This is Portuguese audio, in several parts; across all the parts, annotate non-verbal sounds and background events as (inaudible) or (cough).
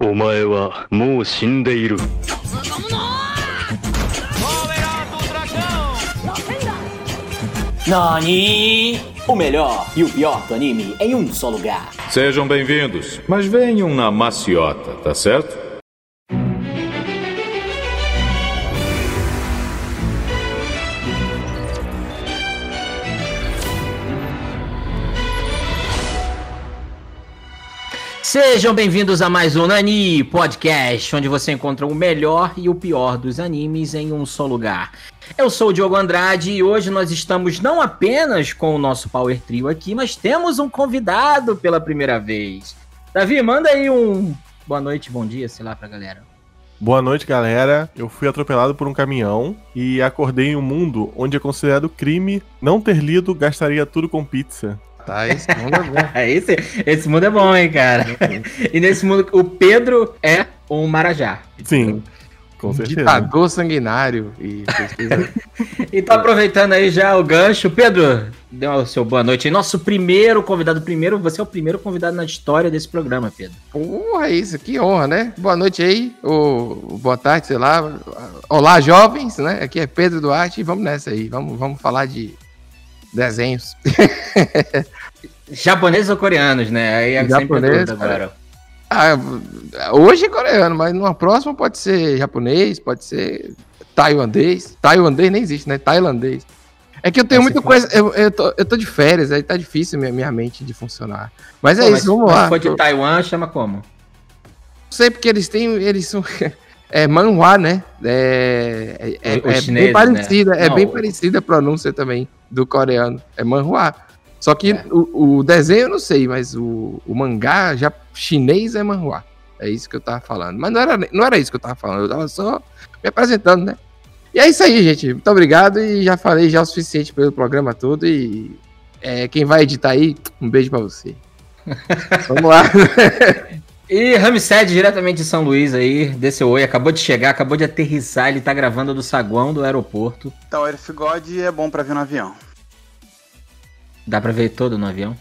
お前はもう死んでいる。 Nani! O melhor e o pior do anime em um só lugar. Sejam bem-vindos, mas venham na maciota, tá certo? Sejam bem-vindos a mais um Nani Podcast, onde você encontra o melhor e o pior dos animes em um só lugar. Eu sou o Diogo Andrade e hoje nós estamos não apenas com o nosso Power Trio aqui, mas temos um convidado pela primeira vez. Davi, manda aí um boa noite, bom dia, sei lá pra galera. Boa noite, galera. Eu fui atropelado por um caminhão e acordei em um mundo onde é considerado crime não ter lido Gastaria Tudo com Pizza. Tá, esse mundo é bom. (laughs) esse, esse mundo é bom, hein, cara? (laughs) e nesse mundo, o Pedro é um Marajá. Sim, com certeza. Ditador sanguinário. E (laughs) Então, aproveitando aí já o gancho, Pedro, dê o seu boa noite aí. Nosso primeiro convidado, primeiro, você é o primeiro convidado na história desse programa, Pedro. Porra, isso, que honra, né? Boa noite aí, ou boa tarde, sei lá. Olá, jovens, né? Aqui é Pedro Duarte e vamos nessa aí. Vamos, vamos falar de desenhos. (laughs) Japoneses ou coreanos, né? Aí é sempre a Japonês, dúvida agora. Ah, hoje é coreano, mas numa próxima pode ser japonês, pode ser tailandês. Tailandês nem existe, né? Tailandês. É que eu tenho Mas muita se coisa. Eu, eu, tô, eu tô de férias, aí tá difícil minha, minha mente de funcionar. Mas é Pô, isso, vamos mas lá. Se for de Taiwan, chama como? Não sei porque eles têm. Eles são. (laughs) É manhua, né? É, é, é- é chinês, bem parecida, né? é Não, bem parecida a pronúncia também do coreano. É manhua. Só que É. o, o desenho eu não sei, mas o, o mangá já chinês é manhua. É isso que eu tava falando. Mas não era, não era isso que eu tava falando, eu tava só me apresentando, né? E é isso aí, gente. Muito obrigado e já falei já o suficiente pelo programa todo. E é, quem vai editar aí, um beijo pra você. (laughs) Vamos lá. (laughs) E Ramsed, diretamente de São Luís aí, desse oi, acabou de chegar, acabou de aterrissar, ele tá gravando do saguão do aeroporto. Então, o Earth God é bom pra ver no avião. Dá pra ver todo no avião?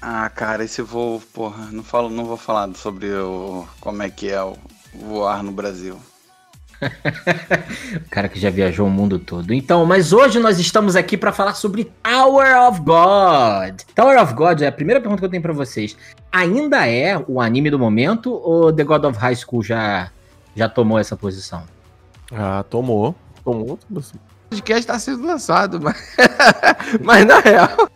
Ah, cara, esse voo, porra, não, falo, não vou falar sobre o, como é que é o voar no Brasil. (laughs) O cara que já viajou o mundo todo. Então, mas hoje nós estamos aqui para falar sobre Tower of God. Tower of God é a primeira pergunta que eu tenho para vocês. Ainda é o anime do momento ou The God of High School já já tomou essa posição? Ah, tomou. Tomou assim. O podcast tá sendo lançado, (laughs) mas, mas na real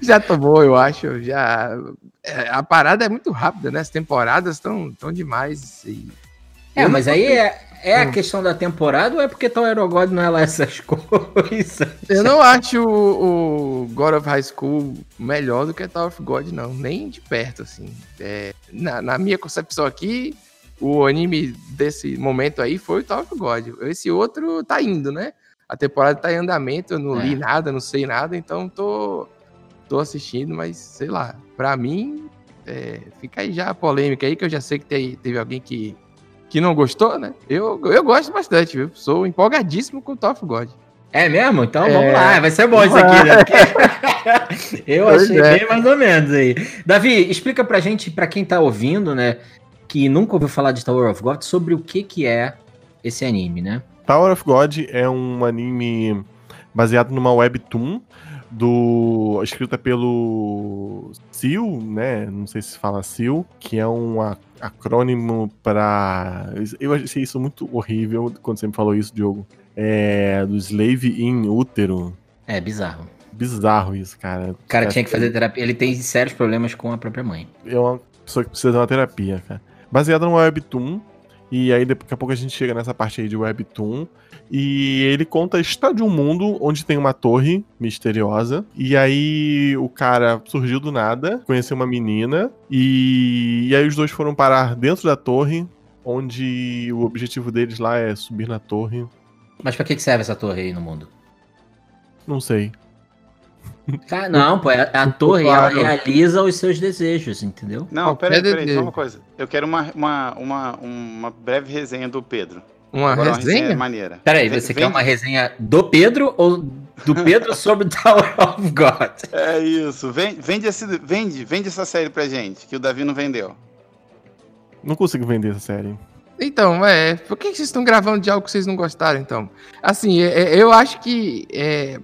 já tomou, eu acho. Já é, a parada é muito rápida, né? As temporadas estão tão demais. e- É, mas aí é, é a Hum. questão da temporada ou é porque Tower of God não é lá essas (laughs) coisas? Eu não acho o, o God of High School melhor do que Tower of God, não. Nem de perto, assim. É, na, na minha concepção aqui, o anime desse momento aí foi o Tower of God. Esse outro tá indo, né? A temporada tá em andamento, eu não É. li nada, não sei nada, então tô, tô assistindo, mas sei lá. Pra mim, é, fica aí já a polêmica aí, que eu já sei que tem- teve alguém que, que não gostou, né? Eu, eu gosto bastante, viu? Sou empolgadíssimo com o Tower of God. É mesmo? Então É. vamos lá, vai ser bom isso aqui, né? Porque- (laughs) (laughs) Eu Pois achei é. bem mais ou menos aí. Davi, explica pra gente, pra quem tá ouvindo, né, que nunca ouviu falar de Tower of God, sobre o que que é esse anime, né? Tower of God é um anime baseado numa webtoon do escrita pelo Seal, né? Não sei se fala Seal, que é um a- acrônimo para eu achei isso muito horrível quando você me falou isso, Diogo. É do Slave in Útero. É bizarro. Bizarro isso, cara. O cara tinha que fazer terapia, ele tem sérios problemas com a própria mãe. é uma pessoa que precisa de uma terapia, cara. Baseado numa webtoon. E aí daqui a pouco a gente chega nessa parte aí de webtoon. E ele conta a história de um mundo onde tem uma torre misteriosa. E aí o cara surgiu do nada, conheceu uma menina. E, e aí os dois foram parar dentro da torre. Onde o objetivo deles lá é subir na torre. Mas pra que que serve essa torre aí no mundo? Não sei. Cara, não, pô, é a, a torre, ela Claro. realiza os seus desejos, entendeu? Não, peraí, peraí, só uma coisa. Eu quero uma, uma, uma, uma breve resenha do Pedro. Uma Agora, resenha? maneira. Peraí, você vem- quer uma resenha do Pedro ou do Pedro (laughs) sobre Tower of God? É isso. Vende, vende, esse, vende, vende essa série pra gente, que o Davi não vendeu. Não consigo vender essa série. Então, é. Por que que vocês estão gravando de algo que vocês não gostaram, então? Assim, é- é- eu acho que. é,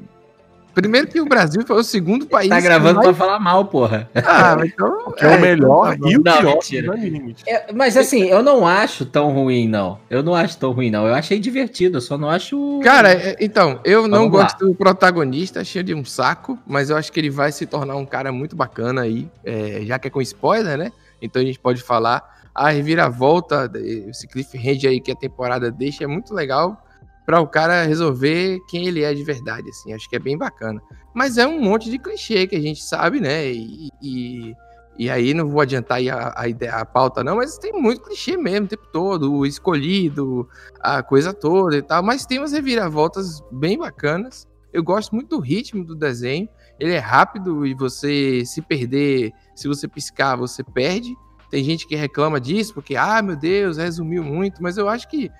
primeiro que o Brasil foi o segundo país. Tá gravando mais- pra falar mal, porra. Ah, mas então. (laughs) Que é, o melhor tá bom. e o Não, pior mentira. animes. É, mas assim, eu não acho tão ruim, não. Eu não acho tão ruim, não. Eu achei divertido, eu só não acho. Cara, é- então, eu não Vamos lá. gosto do protagonista, achei ele um saco, mas eu acho que ele vai se tornar um cara muito bacana aí, é, já que é com spoiler, né? Então a gente pode falar. A reviravolta, esse cliffhanger aí que a temporada deixa é muito legal para o cara resolver quem ele é de verdade, assim. Acho que é bem bacana. Mas é um monte de clichê que a gente sabe, né? E, e, e aí não vou adiantar a, a, ideia, a pauta, não, mas tem muito clichê mesmo o tempo todo, o escolhido, a coisa toda e tal, mas tem umas reviravoltas bem bacanas. Eu gosto muito do ritmo do desenho. Ele é rápido e você se perder, se você piscar, você perde. Tem gente que reclama disso porque, ah, meu Deus, resumiu muito, mas eu acho que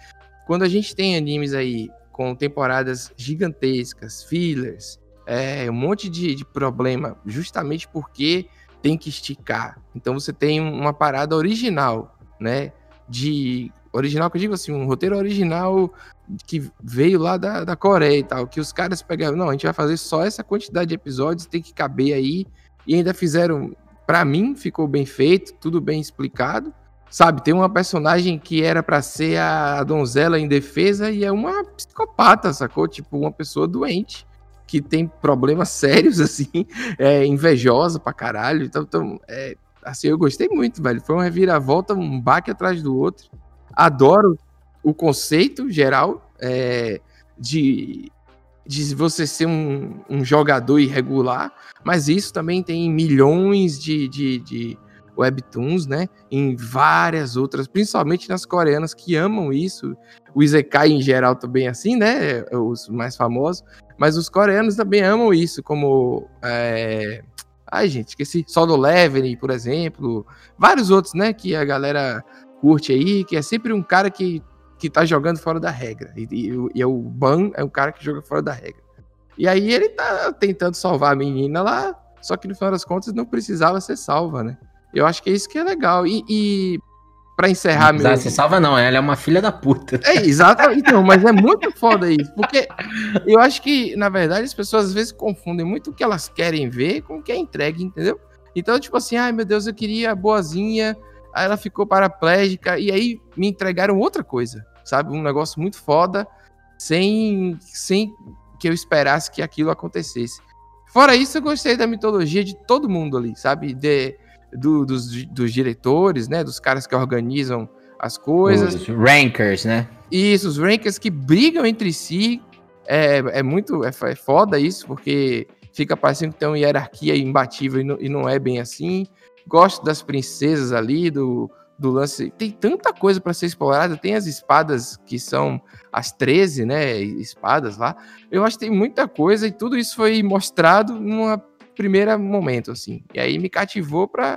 quando a gente tem animes aí com temporadas gigantescas, fillers, é, um monte de, de problema, justamente porque tem que esticar. Então você tem uma parada original, né? De original que eu digo assim, um roteiro original que veio lá da, da Coreia e tal, que os caras pegaram, não, a gente vai fazer só essa quantidade de episódios, tem que caber aí, e ainda fizeram, pra mim, ficou bem feito, tudo bem explicado, sabe, tem uma personagem que era pra ser a donzela em defesa e é uma psicopata, sacou? Tipo, uma pessoa doente, que tem problemas sérios, (laughs) assim, é invejosa pra caralho, então, então é, assim, eu gostei muito, velho, foi uma reviravolta, um baque atrás do outro, adoro o conceito geral é, de, de você ser um, um, jogador irregular, mas isso também tem milhões de, de, de, webtoons, né? Em várias outras, principalmente nas coreanas que amam isso. O Isekai em geral também é assim, né? Os mais famosos. Mas os coreanos também amam isso, como. É... Ai, gente, esqueci. Solo Leveling, por exemplo. Vários outros, né? Que a galera curte aí, que é sempre um cara que que tá jogando fora da regra. E, e, e, o Ban é um cara que joga fora da regra. E aí ele tá tentando salvar a menina lá, só que no final das contas não precisava ser salva, né? Eu acho que é isso que é legal. E, e para encerrar não meu. Se salva, não, ela é uma filha da puta. É, exatamente. Então, mas é muito foda isso. Porque eu acho que, na verdade, as pessoas às vezes confundem muito o que elas querem ver com o que é entregue, entendeu? Então, tipo assim, ai meu Deus, eu queria a boazinha aí ela ficou paraplégica e aí me entregaram outra coisa, sabe? Um negócio muito foda, sem, sem que eu esperasse que aquilo acontecesse. Fora isso, eu gostei da mitologia de todo mundo ali, sabe? De, do, dos, dos diretores, né? Dos caras que organizam as coisas. Os rankers, né? Isso, os rankers que brigam entre si. É, é muito é, é foda isso, porque fica parecendo que tem uma hierarquia imbatível e não, e não é bem assim gosto das princesas ali, do, do lance. Tem tanta coisa para ser explorada. Tem as espadas que são as 13, né? Espadas lá. Eu acho que tem muita coisa e tudo isso foi mostrado numa primeira momento, assim. E aí me cativou para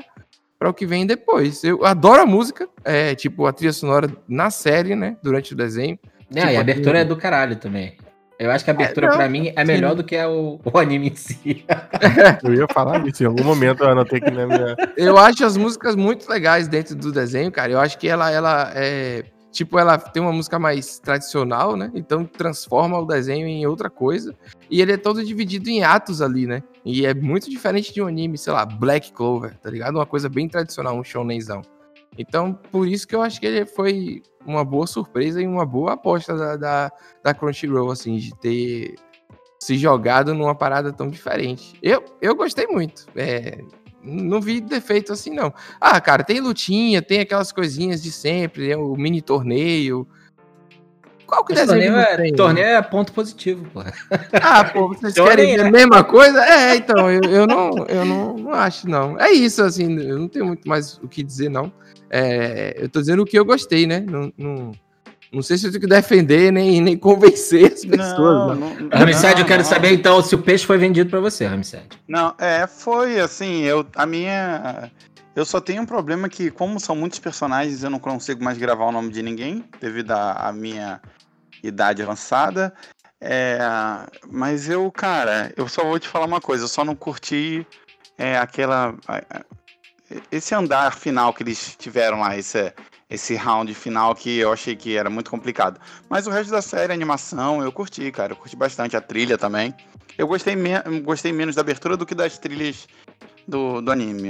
para o que vem depois. Eu adoro a música, é tipo a trilha sonora na série, né? Durante o desenho. É, tipo, e a abertura é do caralho também. Eu acho que a abertura, É, não, pra mim, é melhor sim. do que a- o, o anime em si. (laughs) Eu ia falar isso, em algum momento eu anotei que na minha. Eu acho as músicas muito legais dentro do desenho, cara. Eu acho que ela, ela é. Tipo, ela tem uma música mais tradicional, né? Então transforma o desenho em outra coisa. E ele é todo dividido em atos ali, né? E é muito diferente de um anime, sei lá, Black Clover, tá ligado? Uma coisa bem tradicional, um shonenzão. Então, por isso que eu acho que ele foi uma boa surpresa e uma boa aposta da, da, da Crunchyroll, assim, de ter se jogado numa parada tão diferente. Eu, eu gostei muito. É, não vi defeito assim, não. Ah, cara, tem lutinha, tem aquelas coisinhas de sempre, né, o mini torneio. Qual que desenho torneio é, tem? torneio é ponto positivo, pô. Ah, pô, vocês Torneio, querem ver né? a mesma coisa? É, então, eu, eu, não, eu não, não acho, não. É isso, assim, eu não tenho muito mais o que dizer, não. É, eu tô dizendo o que eu gostei, né? Não, não, não sei se eu tenho que defender nem, nem convencer as pessoas, né? não. Ramsed, eu quero não. saber então se o peixe foi vendido pra você, Ramsed. Não, é, foi assim, eu, a minha. Eu só tenho um problema que, como são muitos personagens, eu não consigo mais gravar o nome de ninguém, devido à à minha idade avançada. É, mas eu, cara, eu só vou te falar uma coisa, eu só não curti é, aquela. a- a- esse andar final que eles tiveram lá, esse, esse round final que eu achei que era muito complicado. Mas o resto da série, a animação, eu curti, cara. Eu curti bastante a trilha também. Eu gostei, me gostei menos da abertura do que das trilhas do, do anime.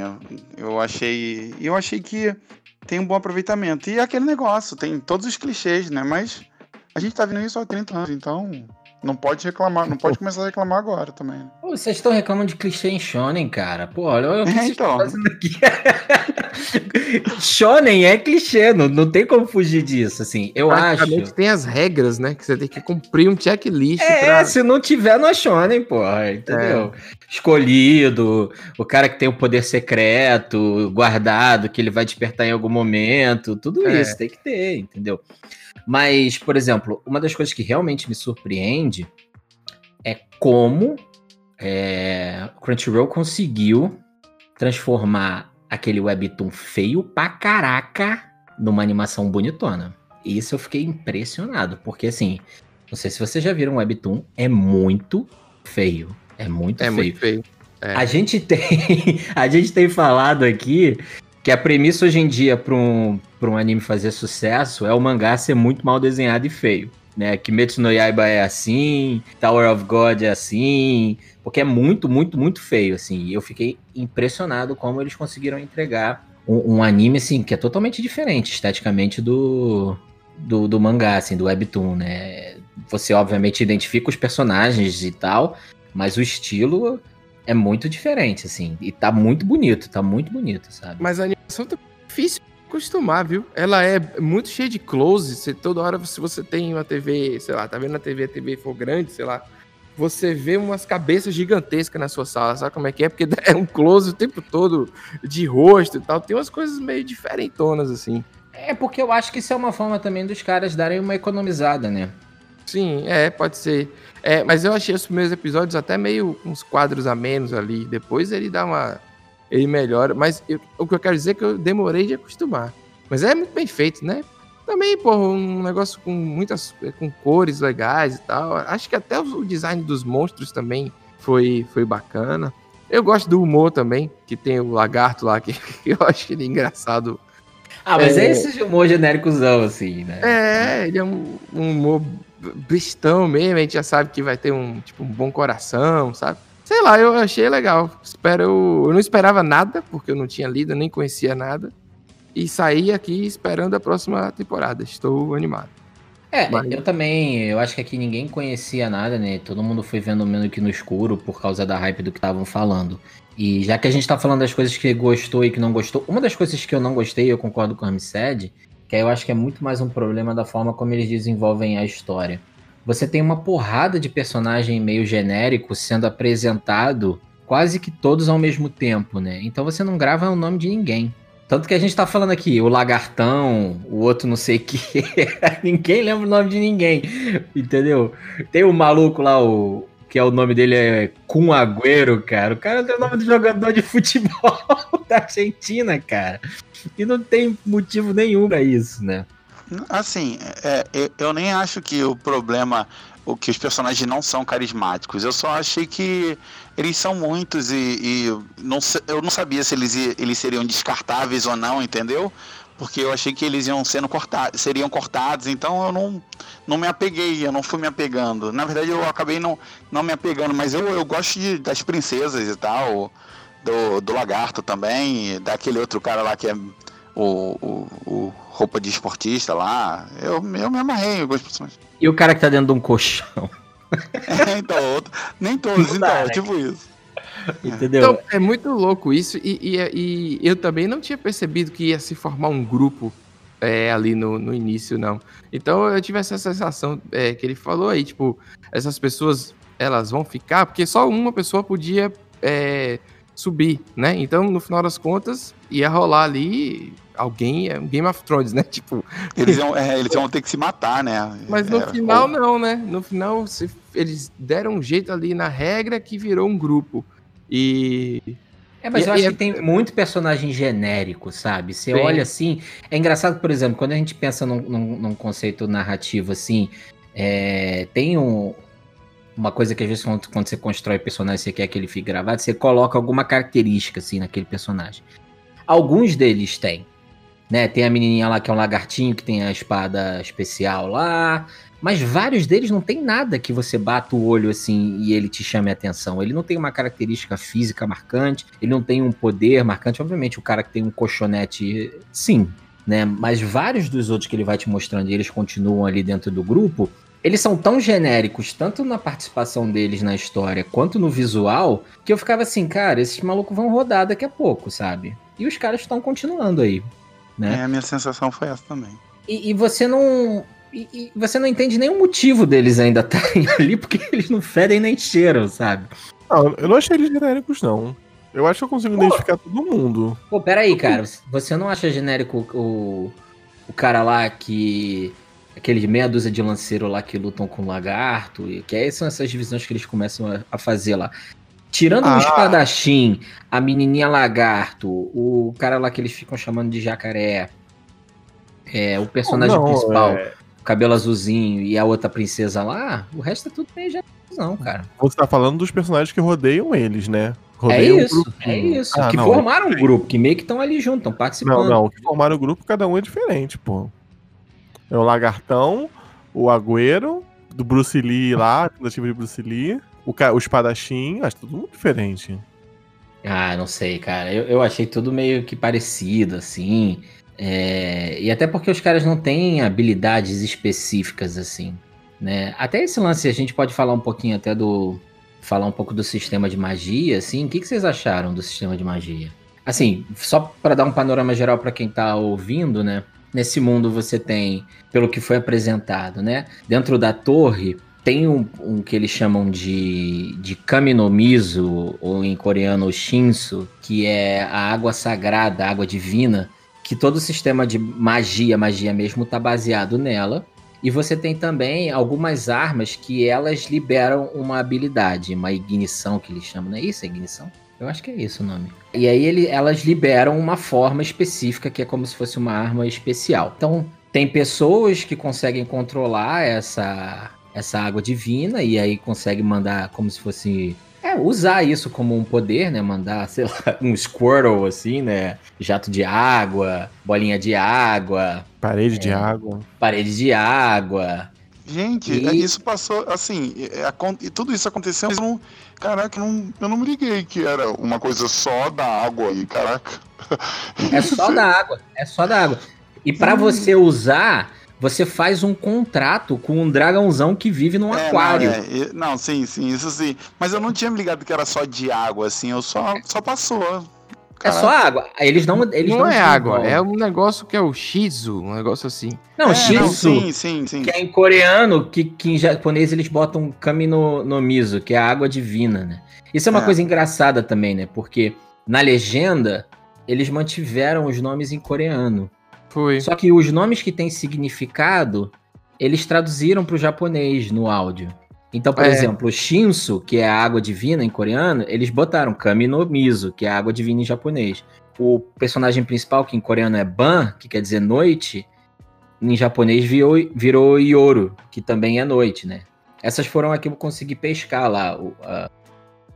Eu, achei. Eu achei que tem um bom aproveitamento. E é aquele negócio, tem todos os clichês, né? Mas a gente tá vendo isso há 30 anos, então não pode reclamar, não pode começar a reclamar agora também. né? Pô, vocês estão reclamando de clichê em Shonen, cara. Pô, olha o que É, vocês então. estão fazendo aqui. (laughs) Shonen é clichê, não, não tem como fugir disso, assim. Eu acho. Tem as regras, né? Que você tem que cumprir um checklist É, pra... se não tiver, não é Shonen, porra, entendeu? Escolhido, o cara que tem o poder secreto, guardado, que ele vai despertar em algum momento, tudo É. isso tem que ter, entendeu? Mas, por exemplo, uma das coisas que realmente me surpreende é como é, o Crunchyroll conseguiu transformar aquele webtoon feio pra caraca numa animação bonitona. Isso eu fiquei impressionado, porque assim, não sei se vocês já viram o webtoon, é muito feio. É muito É feio. muito feio. É. A gente tem, (laughs) a gente tem falado aqui que a premissa hoje em dia para um, um anime fazer sucesso é o mangá ser muito mal desenhado e feio. Né? Kimetsu no Yaiba é assim, Tower of God é assim, porque é muito, muito, muito feio, assim. E eu fiquei impressionado como eles conseguiram entregar um, um anime, assim, que é totalmente diferente esteticamente do, do, do mangá, assim, do webtoon, né? Você, obviamente, identifica os personagens e tal, mas o estilo é muito diferente, assim. E tá muito bonito, tá muito bonito, sabe? Mas a animação tá difícil de acostumar, viu? Ela é muito cheia de close. Você, toda hora, se você tem uma TV, sei lá, tá vendo na TV, a TV for grande, sei lá, você vê umas cabeças gigantescas na sua sala. Sabe como é que é? Porque (laughs) é um close o tempo todo de rosto e tal. Tem umas coisas meio diferentonas, assim. É porque eu acho que isso é uma forma também dos caras darem uma economizada, né? Sim, é, pode ser. É, mas eu achei os primeiros episódios até meio uns quadros a menos ali. Depois ele dá uma. Ele melhora. Mas eu- o que eu quero dizer é que eu demorei de acostumar. Mas é muito bem feito, né? Também, pô, um negócio com muitas. com cores legais e tal. Acho que até o design dos monstros também foi, foi bacana. Eu gosto do humor também, que tem o lagarto lá, que (laughs) eu acho ele engraçado. Ah, mas é, É. esse humor genéricozão, assim, né? É, ele é um, um humor bestão mesmo, a gente já sabe que vai ter um, tipo, um bom coração, sabe? Sei lá, eu achei legal. Espero, eu não esperava nada, porque eu não tinha lido, nem conhecia nada. E saí aqui esperando a próxima temporada. Estou animado. É, Mas- eu também, eu acho que aqui ninguém conhecia nada, né? Todo mundo foi vendo meio que no escuro por causa da hype do que estavam falando. E já que a gente tá falando das coisas que gostou e que não gostou, uma das coisas que eu não gostei, eu concordo com o Armstead, que aí eu acho que é muito mais um problema da forma como eles desenvolvem a história. Você tem uma porrada de personagem meio genérico sendo apresentado quase que todos ao mesmo tempo, né? Então você não grava o nome de ninguém. Tanto que a gente tá falando aqui, o Lagartão, o outro não sei o que. (laughs) ninguém lembra o nome de ninguém. Entendeu? Tem o maluco lá, o. Que é o nome dele é Kun Agüero, cara. O cara tem o nome do jogador de futebol (laughs) da Argentina, cara. E não tem motivo nenhum pra isso, né? Assim, é, eu, eu nem acho que o problema, o que os personagens não são carismáticos. Eu só achei que eles são muitos e, e não, eu não sabia se eles, eles seriam descartáveis ou não, entendeu? Porque eu achei que eles iam sendo cortados, seriam cortados, então eu não, não me apeguei, eu não fui me apegando. Na verdade, eu acabei não, não me apegando, mas eu, eu gosto de- das princesas e tal, do, do lagarto também, daquele outro cara lá que é o, o, o roupa de esportista lá. Eu, eu me amarrei em algumas personagens. E o cara que tá dentro de um colchão, (laughs) então, outro, nem todos, Não dá, então, né? tipo isso. (laughs) entendeu? Então, é muito louco isso. E, e- e eu também não tinha percebido que ia se formar um grupo é, ali no, no início, não. Então eu tive essa sensação é, que ele falou aí, tipo, essas pessoas elas vão ficar, porque só uma pessoa podia é, subir, né? Então, no final das contas, ia rolar ali alguém, é um Game of Thrones, né? (laughs) Tipo, Eles iam, é, eles iam ter que se matar, né? mas no É, final ou- não, né? No final se- eles deram um jeito ali na regra que virou um grupo. E É, mas E- eu acho e é- que tem muito personagem genérico, sabe? Você Tem. olha assim. É engraçado, por exemplo, quando a gente pensa num, num- num conceito narrativo assim, é, tem um- uma coisa que às vezes quando, quando você constrói personagem, você quer que ele fique gravado, você coloca alguma característica assim naquele personagem. Alguns deles têm. Né? Tem a menininha lá que é um lagartinho que tem a espada especial lá. Mas vários deles não tem nada que você bata o olho assim e ele te chame a atenção. Ele não tem uma característica física marcante, ele não tem um poder marcante. Obviamente, o cara que tem um colchonete, sim, né? Mas vários dos outros que ele vai te mostrando e eles continuam ali dentro do grupo, eles são tão genéricos, tanto na participação deles na história quanto no visual, que eu ficava assim, cara, esses malucos vão rodar daqui a pouco, sabe? E os caras estão continuando aí, né? É, a minha sensação foi essa também. E, e você não. E, e você não entende nenhum motivo deles ainda (laughs) estarem ali, porque eles não fedem nem cheiram, sabe? Não, eu não achei eles genéricos, não. Eu acho que eu consigo Pô. identificar todo mundo. Pô, peraí, cara. Você não acha genérico o, o cara lá que. Aquele meia dúzia de lanceiro lá que lutam com o lagarto, e que aí são essas divisões que eles começam a, a fazer lá. Tirando o Ah. espadachim, a menininha lagarto, o cara lá que eles ficam chamando de jacaré, é, o personagem Não, principal, é, o cabelo azulzinho e a outra princesa lá, o resto é tudo meio não, cara. Você tá falando dos personagens que rodeiam eles, né? É Rodeiam o isso, grupinho. é isso. Ah, que não, formaram um grupo, que meio que estão ali junto, estão participando. Não, não. Que formaram o grupo, cada um é diferente, pô. É o Lagartão, o Agüero, do Bruce Lee lá, tentativa de Bruce Lee, o, ca- o espadachim, acho tudo muito diferente. Ah, não sei, cara. Eu, eu achei tudo meio que parecido, assim. É, E até porque os caras não têm habilidades específicas, assim. Né? Até esse lance, a gente pode falar um pouquinho até do. Falar um pouco do sistema de magia, assim. O que, que vocês acharam do sistema de magia? Assim, só para dar um panorama geral para quem tá ouvindo, né? Nesse mundo você tem, pelo que foi apresentado, né? Dentro da torre tem um, um que eles chamam de, de Kaminomizu, ou em coreano Shinsu, que é a água sagrada, a água divina, que todo o sistema de magia, magia mesmo, tá baseado nela. E você tem também algumas armas que elas liberam uma habilidade, uma ignição que eles chamam, não é isso? É ignição? Eu acho que é isso o nome. E aí ele, elas liberam uma forma específica que é como se fosse uma arma especial. Então, tem pessoas que conseguem controlar essa, essa água divina e aí conseguem mandar como se fosse. É, usar isso como um poder, né? Mandar, sei lá, (laughs) um Squirtle, assim, né? Jato de água, bolinha de água, Parede É. de água. parede de água. Gente, E- é, isso passou, assim, é, acon- e tudo isso aconteceu, mas eu não, caraca, eu não, eu não me liguei que era uma coisa só da água aí, caraca. É só da água, é só da água. E pra você usar, você faz um contrato com um dragãozão que vive num É, aquário. Não, é, e- não, sim, sim, isso sim. Mas eu não tinha me ligado que era só de água, assim, eu só, só passou. É só água. Eles não, eles não não é água, é um negócio que é o Shizu, um negócio assim. Não, é, Shinsu, sim, sim, sim. que é em coreano, que, que em japonês eles botam kami no, no miso, que é a água divina, né? Isso é uma É. coisa engraçada também, né? Porque na legenda, eles mantiveram os nomes em coreano. Foi. Só que os nomes que têm significado, eles traduziram para o japonês no áudio. Então, por É. exemplo, Shinsu, que é a água divina em coreano, eles botaram Kami no Mizo, que é a água divina em japonês. O personagem principal, que em coreano é Ban, que quer dizer noite, em japonês virou, virou Yoru, que também é noite, né? Essas foram as que eu consegui pescar lá. o- a-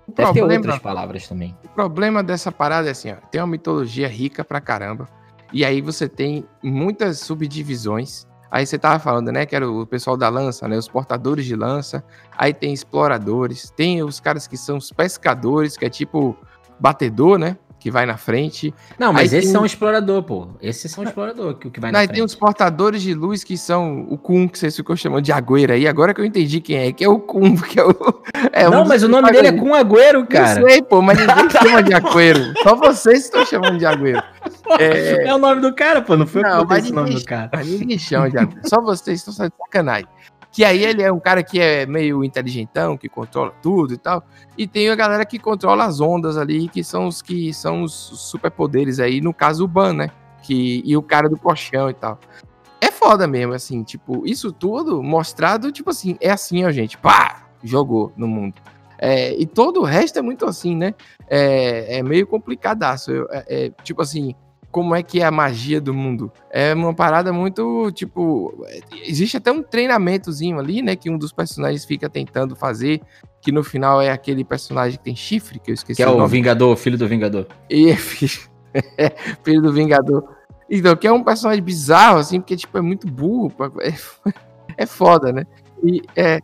Deve ter problema- outras palavras também. O problema dessa parada é assim, ó, tem uma mitologia rica pra caramba. E aí você tem muitas subdivisões. Aí você tava falando, né, que era o pessoal da lança, né, os portadores de lança. Aí tem exploradores, tem os caras que são os pescadores, que é tipo batedor, né, que vai na frente. Não, mas Aí esses tem- são explorador, pô. Esses são explorador, que o que vai na Aí frente. tem os portadores de luz que são o Kun, que vocês ficam chamando de Agüera aí. Agora que eu entendi quem é, que é o Kun, (laughs) que é o. É um não, dos mas o nome dele é com Agüero, cara. Eu sei, pô, mas ninguém (laughs) chama de Agüero. Só vocês estão chamando de Agüero. É, É o nome do cara, pô. Não foi Não, esse nome ninguém- do cara. Ninguém chama de Agüero. Só vocês estão de sacanagem. Que aí ele é um cara que é meio inteligentão, que controla tudo e tal. E tem a galera que controla as ondas ali, que são os que são os superpoderes aí, no caso o Ban, né? Que, e o cara do colchão e tal. É foda mesmo, assim, tipo, isso tudo mostrado, tipo assim, é assim, ó, gente, pá, jogou no mundo. É, e todo o resto é muito assim, né? É, é meio complicadaço. É- é, tipo assim, como é que é a magia do mundo? É uma parada muito, tipo, é, existe até um treinamentozinho ali, né, que um dos personagens fica tentando fazer, que no final é aquele personagem que tem chifre, que eu esqueci Que é o o nome. Vingador, filho do Vingador. E, (laughs) filho do Vingador. Então, que é um personagem bizarro, assim, porque, tipo, é muito burro. É, (laughs) é foda, né? E, é,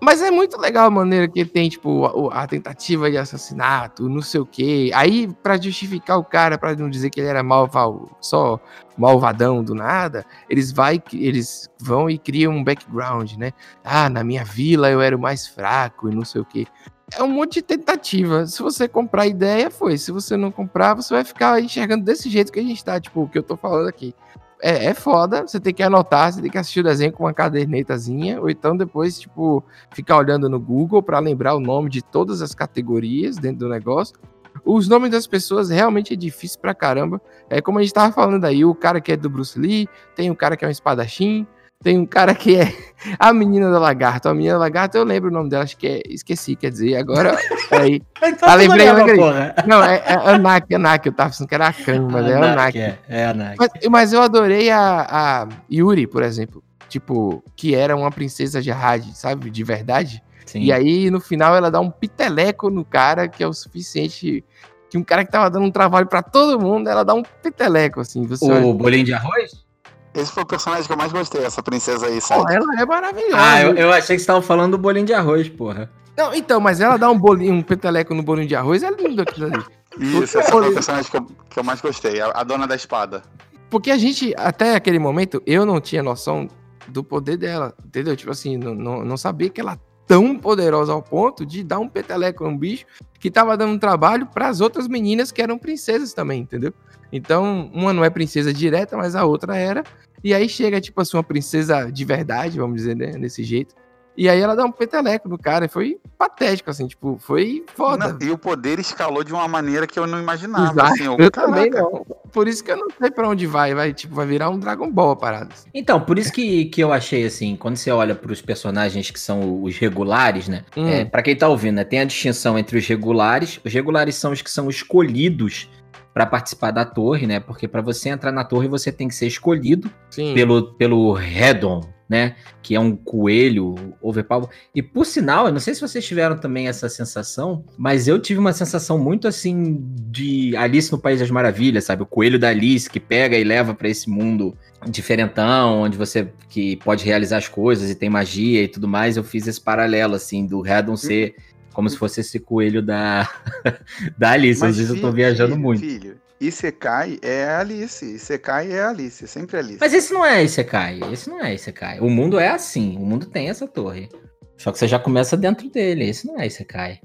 mas é muito legal a maneira que tem, tipo, a, a tentativa de assassinato, não sei o quê. Aí, para justificar o cara, para não dizer que ele era malval, só malvadão do nada, eles, vai, eles vão e criam um background, né? Ah, na minha vila eu era o mais fraco e não sei o quê. É um monte de tentativa. Se você comprar ideia, foi. Se você não comprar, você vai ficar enxergando desse jeito que a gente tá, tipo, o que eu tô falando aqui é, é foda, você tem que anotar, você tem que assistir o desenho com uma cadernetazinha, ou então depois, tipo, ficar olhando no Google para lembrar o nome de todas as categorias dentro do negócio. Os nomes das pessoas realmente é difícil pra caramba. É como a gente tava falando aí, o cara que é do Bruce Lee, tem o cara que é um espadachim, tem um cara que é a menina da lagarto. A menina da lagarto, eu lembro o nome dela, acho que é. Esqueci, quer dizer, agora. Aí. então, (laughs) ah, lembrei, lembrei. Não, é, é Anak, Anak. Eu tava pensando que era a Khan, mas é Anak. É, é Anak. Mas, mas, eu adorei a, a Yuri, por exemplo. Tipo, que era uma princesa de rádio, sabe? De verdade. Sim. E aí, no final, ela dá um piteleco no cara, que é o suficiente. Que um cara que tava dando um trabalho para todo mundo, ela dá um piteleco, assim. o olha... bolinho de arroz? Esse foi o personagem que eu mais gostei, essa princesa aí, sabe? Pô, ela é maravilhosa. Ah, eu, eu achei que você tava falando do bolinho de arroz, porra. Não, então, mas ela dá um bolinho, um peteleco no bolinho de arroz, é lindo aquilo ali. Isso, esse foi o personagem que eu, que eu mais gostei, a, a, dona da espada. Porque a gente, até aquele momento, eu não tinha noção do poder dela, entendeu? Tipo assim, não, não, não sabia que ela tão poderosa ao ponto de dar um peteleco um bicho que tava dando trabalho para as outras meninas que eram princesas também, entendeu? Então, uma não é princesa direta, mas a outra era. E aí chega, tipo assim, uma princesa de verdade, vamos dizer, né? Desse jeito. E aí ela dá um peteleco no cara. E foi patético, assim, tipo, foi foda. Não, e o poder escalou de uma maneira que eu não imaginava. Exato, assim, eu, eu também não. Por isso que eu não sei pra onde vai. Vai, tipo, vai virar um Dragon Ball a parada. Assim. Então, por isso que, que eu achei, assim, quando você olha pros personagens que são os regulares, né? Hum. É, pra quem tá ouvindo, né? Tem a distinção entre os regulares. Os regulares são os que são escolhidos para participar da torre, né? Porque para você entrar na torre você tem que ser escolhido Sim. pelo pelo Redon, né? Que é um coelho overpower. E por sinal, eu não sei se vocês tiveram também essa sensação, mas eu tive uma sensação muito assim de Alice no País das Maravilhas, sabe? O coelho da Alice que pega e leva para esse mundo diferentão, onde você que pode realizar as coisas e tem magia e tudo mais. Eu fiz esse paralelo assim do Redon ser como se fosse esse coelho da, (laughs) da Alice. Mas, Às vezes eu tô viajando filho, muito. Filho, Isekai é Alice. Isekai é Alice, sempre Alice. Mas esse não é Isekai. Esse não é Isekai. O mundo é assim. O mundo tem essa torre. Só que você já começa dentro dele. Esse não é Isekai.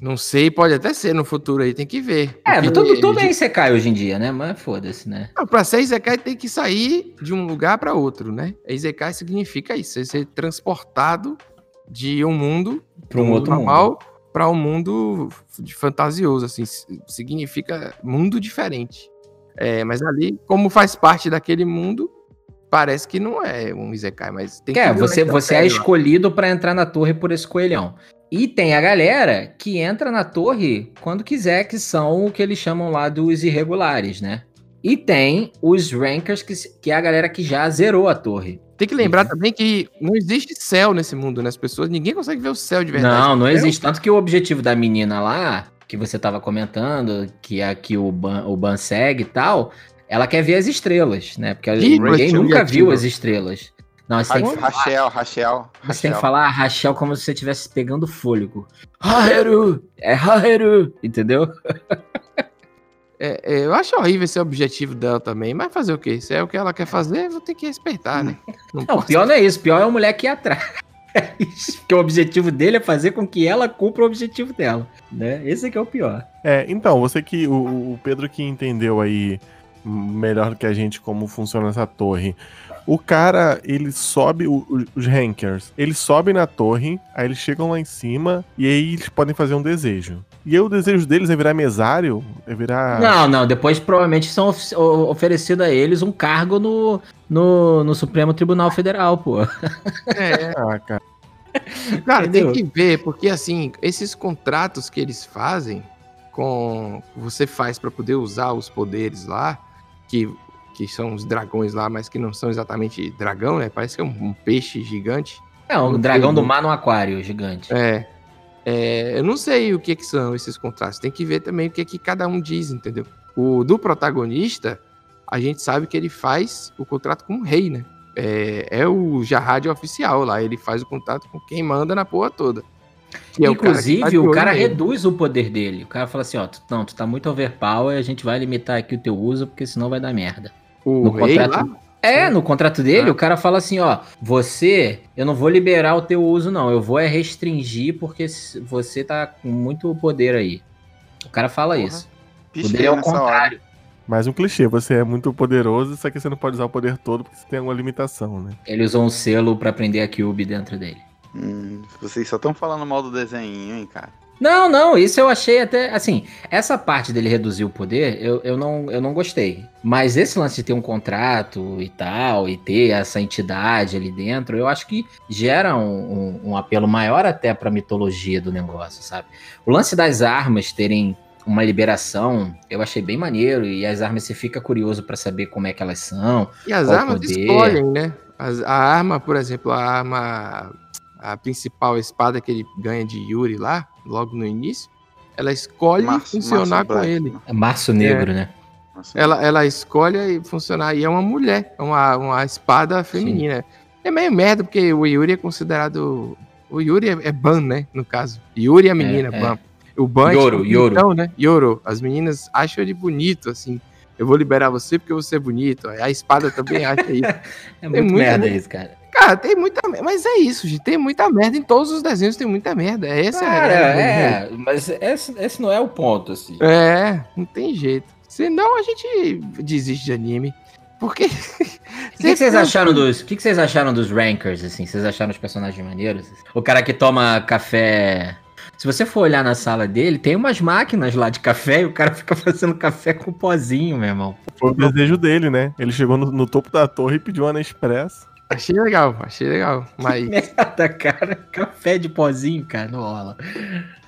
Não sei, pode até ser no futuro aí, tem que ver. É, tudo, tudo é Isekai hoje em dia, né? Mas foda-se, né? Não, pra ser Isekai tem que sair de um lugar para outro, né? Isekai significa isso, é ser transportado de um mundo para um outro normal para um mundo de fantasioso, assim, significa mundo diferente. É, mas ali, como faz parte daquele mundo, parece que não é um Isekai, mas tem que. É, você, você é escolhido para entrar na torre por esse coelhão. E tem a galera que entra na torre quando quiser, que são o que eles chamam lá dos irregulares, né? E tem os rankers, que, que é a galera que já zerou a torre. Tem que lembrar uhum. também que não existe céu nesse mundo, né? As pessoas, ninguém consegue ver o céu de verdade. Não, não existe. Tanto que o objetivo da menina lá, que você tava comentando, que é que o Ban, o Ban segue e tal, ela quer ver as estrelas, né? Porque ninguém nunca viu as estrelas. Não, você tem que falar, Rachel, Rachel. Você tem que falar Rachel como se você estivesse pegando fôlego. Haheru! É Haheru! Entendeu? (laughs) É, é, eu acho horrível esse objetivo dela também, mas fazer o quê? Se é o que ela quer fazer, vou ter que respeitar, né? (laughs) Não, não pior não é isso, pior é a mulher que ir atrás. (laughs) Porque o objetivo dele é fazer com que ela cumpra o objetivo dela, né? Esse é que é o pior. É, então, você que. O, o Pedro que entendeu aí melhor do que a gente como funciona essa torre. O cara, ele sobe, o, os rankers, eles sobem na torre, aí eles chegam lá em cima e aí eles podem fazer um desejo. E aí o desejo deles é virar mesário? É virar. Não, não. Depois provavelmente são of oferecido a eles um cargo no, no, no Supremo Tribunal Federal, pô. É, (laughs) ah, cara. Cara, tem que ver, porque assim, esses contratos que eles fazem com. Você faz para poder usar os poderes lá, que que são os dragões lá, mas que não são exatamente dragão, né? Parece que é um, um peixe gigante. É, um, um dragão do mar no aquário gigante. É. é. Eu não sei o que, que são esses contratos. Tem que ver também o que, que cada um diz, entendeu? O do protagonista, a gente sabe que ele faz o contrato com o rei, né? É, é o Jarrad oficial lá, ele faz o contrato com quem manda na porra toda. É o cara Inclusive, o cara reduz o poder dele. O cara fala assim, ó, tu, não, tu tá muito overpower, a gente vai limitar aqui o teu uso, porque senão vai dar merda. O no rei contrato- lá, É, no contrato dele, Ah. o cara fala assim, ó, você, eu não vou liberar o teu uso, não. Eu vou é restringir porque você tá com muito poder aí. O cara fala Porra. isso. O Pisquei dele é o hora. contrário. Mais um clichê, você é muito poderoso, só que você não pode usar o poder todo porque você tem alguma limitação, né? Ele usou um selo pra prender a Cube dentro dele. Hum, vocês só estão falando mal do desenho, hein, cara. Não, não, isso eu achei até. Assim, essa parte dele reduzir o poder, eu, eu, não, eu não gostei. Mas esse lance de ter um contrato e tal, e ter essa entidade ali dentro, eu acho que gera um, um, um apelo maior até pra mitologia do negócio, sabe? O lance das armas terem uma liberação, eu achei bem maneiro, e as armas você fica curioso pra saber como é que elas são. E as armas poder? escolhem, né? As- a arma, por exemplo, a arma. A principal espada que ele ganha de Yuri lá, logo no início, ela escolhe Março- funcionar Março com Black, ele. né? É Março Negro, né? Assim, Ela, ela escolhe e funcionar. E é uma mulher, é uma, uma espada feminina. É meio merda, porque o Yuri é considerado. O Yuri é, é Ban, né? No caso. Yuri é a menina, é. Ban. O Ban Yoro, é tipo Yoro. bonitão, né? Yoro. As meninas acham ele bonito, assim. Eu vou liberar você porque você é bonito. A espada também acha isso. (laughs) É muito muita- merda isso, cara. Cara, tem muita merda. Mas é isso, gente. Tem muita merda. Em todos os desenhos tem muita merda. Essa Cara, é é, mas esse, esse não é o ponto, assim. É, não tem jeito. Senão a gente desiste de anime. Porque. (laughs) O que, que vocês acharam dos, o que, que vocês acharam dos rankers, assim? Vocês acharam os personagens maneiros? O cara que toma café. Se você for olhar na sala dele, tem umas máquinas lá de café e o cara (laughs) fica fazendo café com pozinho, meu irmão. Foi o desejo dele, né? Ele chegou no, no topo da torre e pediu uma Nespresso. Achei legal, achei legal. Mas. (laughs) Merda, cara. Café de pozinho, cara, não rola.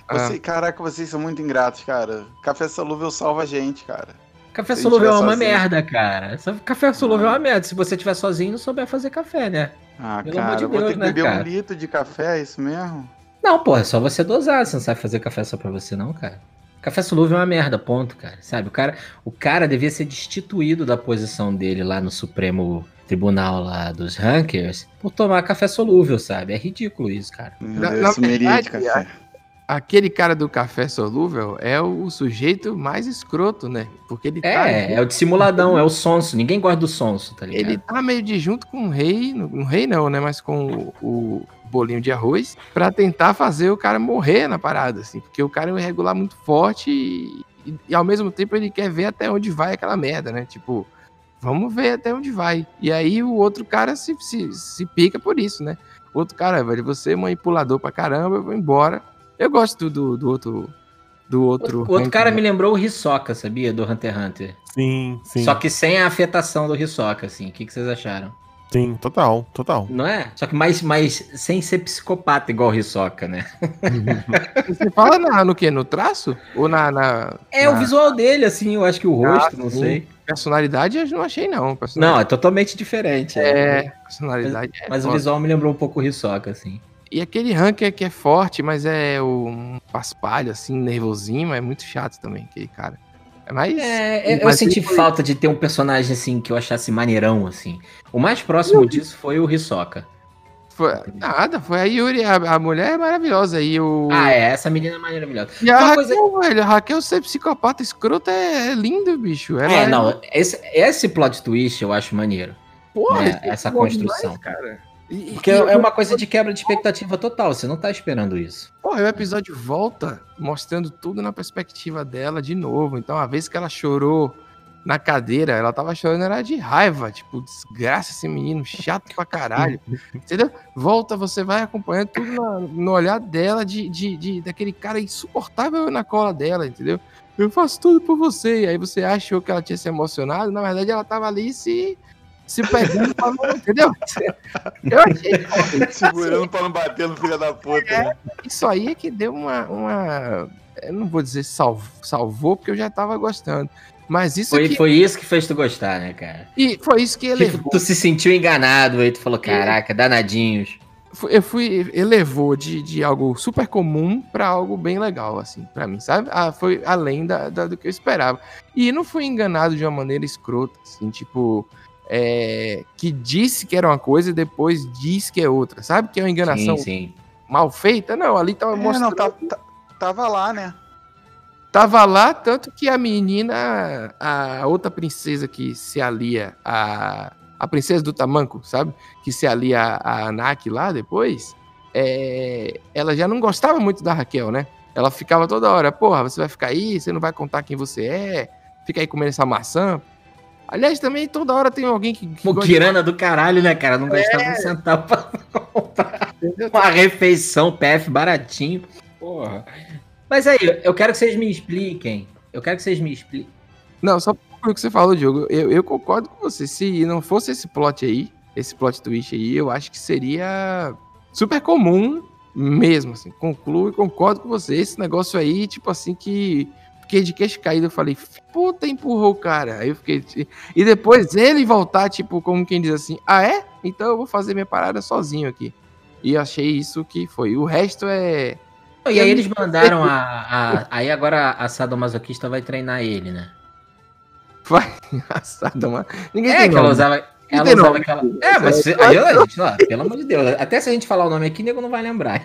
ah, Você, caraca, vocês são muito ingratos, cara. Café solúvel salva a gente, cara. Café Se solúvel é uma sozinho. merda, cara. Café solúvel é uma merda. Se você tiver sozinho e não souber fazer café, né? Ah, Pelo amor cara, de eu vou Deus, ter que né, beber cara? um litro de café, é isso mesmo? Não, porra, é só você dosar. Você não sabe fazer café só pra você, não, cara. Café solúvel é uma merda, ponto, cara. Sabe? O cara, o cara devia ser destituído da posição dele lá no Supremo Tribunal lá dos Rankers por tomar café solúvel, sabe? É ridículo isso, cara. Na- Deus, na verdade, café. aquele cara do café solúvel é o sujeito mais escroto, né? Porque ele tá. É, é o dissimuladão, é o sonso. Ninguém gosta do sonso, tá ligado? Ele tá meio de junto com o rei, no rei não, né? Mas com o, o bolinho de arroz, pra tentar fazer o cara morrer na parada, assim. Porque o cara é um irregular muito forte e, e, e ao mesmo tempo ele quer ver até onde vai aquela merda, né? Tipo, vamos ver até onde vai. E aí o outro cara se, se, se pica por isso, né? O outro cara, velho, você é manipulador pra caramba, eu vou embora. Eu gosto do, do outro. Do outro. O outro cara né? me lembrou o Hisoka, sabia? Do Hunter x Hunter. Sim, sim. Só que sem a afetação do Hisoka, assim. O que, que vocês acharam? Sim, total, total. Não é? Só que mais, mais sem ser psicopata igual o Hisoka, né? (laughs) Você fala na, no quê? No traço? Ou na. na É, na o visual dele, assim, eu acho que o rosto, não sim. sei. personalidade eu não achei, não. Não, é totalmente diferente. é. Personalidade é. Mas o visual me lembrou um pouco o Hisoka, assim. E aquele ranker que é forte, mas é o um paspalho, assim, nervosinho, é muito chato também, aquele cara. É mais. É, eu Mas senti ele foi- falta de ter um personagem, assim, que eu achasse maneirão, assim. O mais próximo disso foi o Hisoka. Foi, nada, foi a Yuri, a, a mulher é maravilhosa. E o. Ah, é, essa menina é maravilhosa. E a Uma Raquel, coisa- velho, a Raquel ser psicopata escrota é, é lindo, bicho. Ela É, não, esse, esse plot twist eu acho maneiro. Porra, né, é essa construção. demais, cara. E- Porque e- é uma coisa de quebra de expectativa total, você não tá esperando isso. Porra, o episódio volta mostrando tudo na perspectiva dela de novo. Então, a vez que ela chorou na cadeira, ela tava chorando era de raiva. Tipo, desgraça esse menino, chato pra caralho. (laughs) Entendeu? Volta, você vai acompanhando tudo na- no olhar dela, de, de, de- daquele cara insuportável na cola dela, entendeu? Eu faço tudo por você. E aí você achou que ela tinha se emocionado, na verdade ela tava ali se, se perdendo pra não, entendeu? (laughs) Eu achei (laughs) Segurando pra não bater no filho da puta, né? isso aí é que deu uma. uma eu não vou dizer salv, salvou, porque eu já tava gostando. Mas isso Foi, que. foi isso que fez tu gostar, né, cara? E foi isso que elevou. tu se sentiu enganado, aí tu falou, caraca, danadinhos. eu fui, elevou de, de algo super comum pra algo bem legal, assim, pra mim, sabe? Ah, foi além da, da- do que eu esperava. E não fui enganado de uma maneira escrota, assim, tipo, é, que disse que era uma coisa e depois diz que é outra, sabe? Que é uma enganação Sim, sim. mal feita. Não, ali tava É, mostrando. não, tá- tá- tava lá, né? Tava lá, tanto que a menina, a outra princesa que se alia a. A princesa do tamanco, sabe? Que se alia a Anak lá depois. é, ela já não gostava muito da Raquel, né? Ela ficava toda hora, porra, você vai ficar aí, você não vai contar quem você é, fica aí comendo essa maçã. Aliás, também toda hora tem alguém que. que gosta de- do caralho, né, cara? Não gastava um centavo pra comprar (laughs) (laughs) uma refeição PF baratinho. Porra. Mas aí, eu quero que vocês me expliquem. Eu quero que vocês me expliquem. Não, só o que você falou, Diogo, eu, eu concordo com você. Se não fosse esse plot aí, esse plot twist aí, eu acho que seria super comum mesmo, assim. Concluo e concordo com você. Esse negócio aí, tipo assim, que fiquei de queixo caído, eu falei, puta, empurrou o cara. Aí eu fiquei. E depois ele voltar, tipo, como quem diz assim, ah, é? Então eu vou fazer minha parada sozinho aqui. E achei isso que foi. O resto é. E aí eles mandaram a, a- (laughs) Aí agora a sadomasoquista vai treinar ele, né? Vai engraçado, mano. Ninguém É que ela usava. Ela usava aquela. É, mas aí, a gente, pelo amor de Deus. Até se a gente falar o nome aqui, nego não vai lembrar.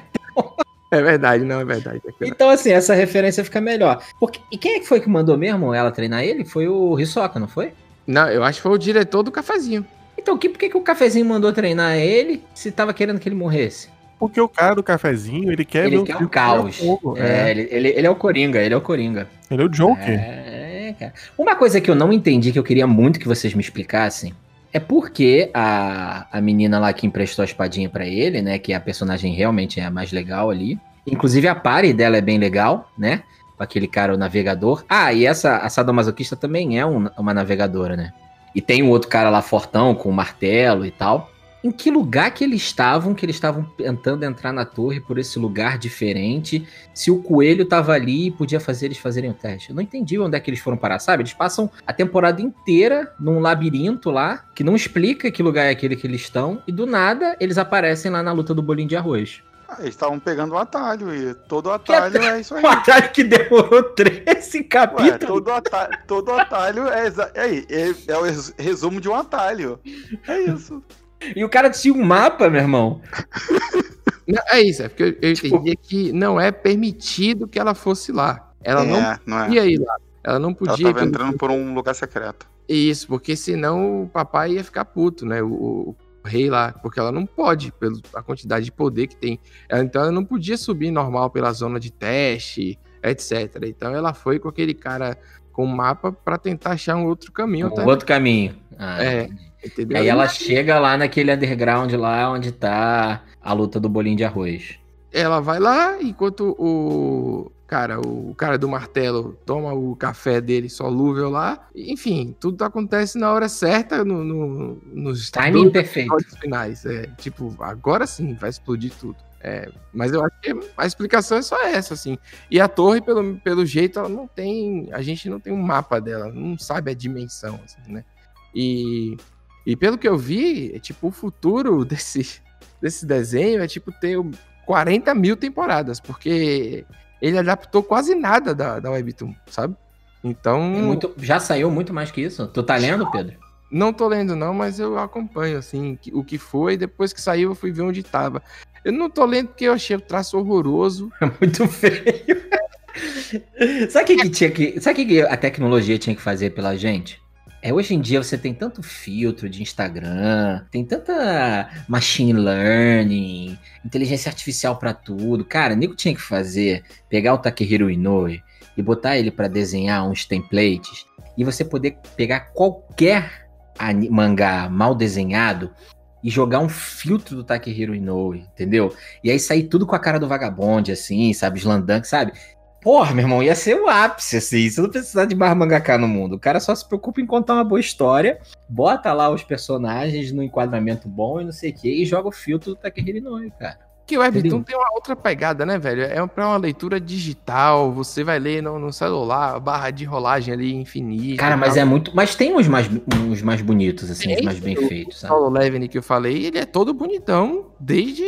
É verdade, não, é verdade. é verdade. Então, assim, essa referência fica melhor. Porque, e quem é que foi que mandou mesmo ela treinar ele? Foi o Hisoka, não foi? Não, eu acho que foi o diretor do cafezinho. Então, que, por que, que o cafezinho mandou treinar ele se tava querendo que ele morresse? Porque o cara do cafezinho, ele quer ele ver o quer um circo caos. fogo. É, É. Ele, ele, ele é o Coringa, ele é o Coringa. Ele é o Joker. É, cara. Uma coisa que eu não entendi, que eu queria muito que vocês me explicassem, é porque a, a menina lá que emprestou a espadinha pra ele, né? Que a personagem realmente é a mais legal ali. Inclusive a pare dela é bem legal, né? Com aquele cara, o navegador. Ah, e essa, a sadomasoquista também é um- uma navegadora, né? E tem um outro cara lá fortão, com o martelo e tal. Em que lugar que eles estavam, que eles estavam tentando entrar na torre por esse lugar diferente, se o coelho tava ali e podia fazer eles fazerem o teste. Eu não entendi onde é que eles foram parar, sabe? Eles passam a temporada inteira num labirinto lá, que não explica que lugar é aquele que eles estão, e do nada eles aparecem lá na luta do bolinho de arroz. Ah, eles estavam pegando o atalho e todo atalho é isso (laughs) aí. Um atalho que demorou 13 Ué, capítulos. todo, atalho, todo atalho é, é, é, é o res- resumo de um atalho. É isso. E o cara tinha um mapa, meu irmão. Não, é isso, é porque eu, eu Tipo- entendi que não é permitido que ela fosse lá. Ela não é, não é. podia ir lá. Ela não Ela podia ir tava entrando por um lugar secreto. Isso, porque senão o papai ia ficar puto, né? O, o- o rei lá, porque ela não pode, pela quantidade de poder que tem. Ela- então ela não podia subir normal pela zona de teste, etc. Então ela foi com aquele cara com mapa pra tentar achar um outro caminho. Um tá? outro caminho. Ah, É, Entendeu? Aí ela chega lá naquele underground lá onde tá a luta do bolinho de arroz. ela vai lá, enquanto o cara, o cara do martelo toma o café dele solúvel lá. Enfim, tudo acontece na hora certa, no, no, nos Timing perfeito. finais. É, tipo, agora sim vai explodir tudo. É, mas eu acho que a explicação é só essa, assim. E a torre, pelo, pelo jeito, ela não tem. A gente não tem um mapa dela, não sabe a dimensão, assim, né? E, e pelo que eu vi, é tipo, o futuro (laughs) desse, desse desenho é tipo ter 40 mil temporadas, porque ele adaptou quase nada da, da Webtoon, sabe? Então, É muito- já saiu muito mais que isso. Tu tá lendo, Pedro? não tô lendo não, mas eu acompanho, assim, o que foi, depois que saiu eu fui ver onde tava. Eu não tô lendo porque eu achei o traço horroroso. (laughs) É muito feio. (laughs) Sabe o que, que tinha que. Sabe o que, que a tecnologia tinha que fazer pela gente? É, hoje em dia você tem tanto filtro de Instagram, tem tanta machine learning, inteligência artificial pra tudo. Cara, o nego tinha que fazer, pegar o Takehiro Inoue e botar ele pra desenhar uns templates e você poder pegar qualquer mangá mal desenhado e jogar um filtro do Takehiro Inoue, entendeu? E aí sair tudo com a cara do vagabonde, assim, sabe? Slandank, sabe? Porra, meu irmão, ia ser o ápice, assim. Você não precisa de mais mangaka no mundo. O cara só se preocupa em contar uma boa história, bota lá os personagens no enquadramento bom e não sei o que, e joga o filtro do Takehiro Inoue, cara. Que o Webtoon tem uma outra pegada, né, velho? É pra uma leitura digital, você vai ler no, no celular, barra de rolagem ali infinita. Cara, mas é muito. Mas tem uns mais, uns mais bonitos, assim, uns Tem, mais bem feitos, O sabe? Solo Leveling que eu falei, ele é todo bonitão desde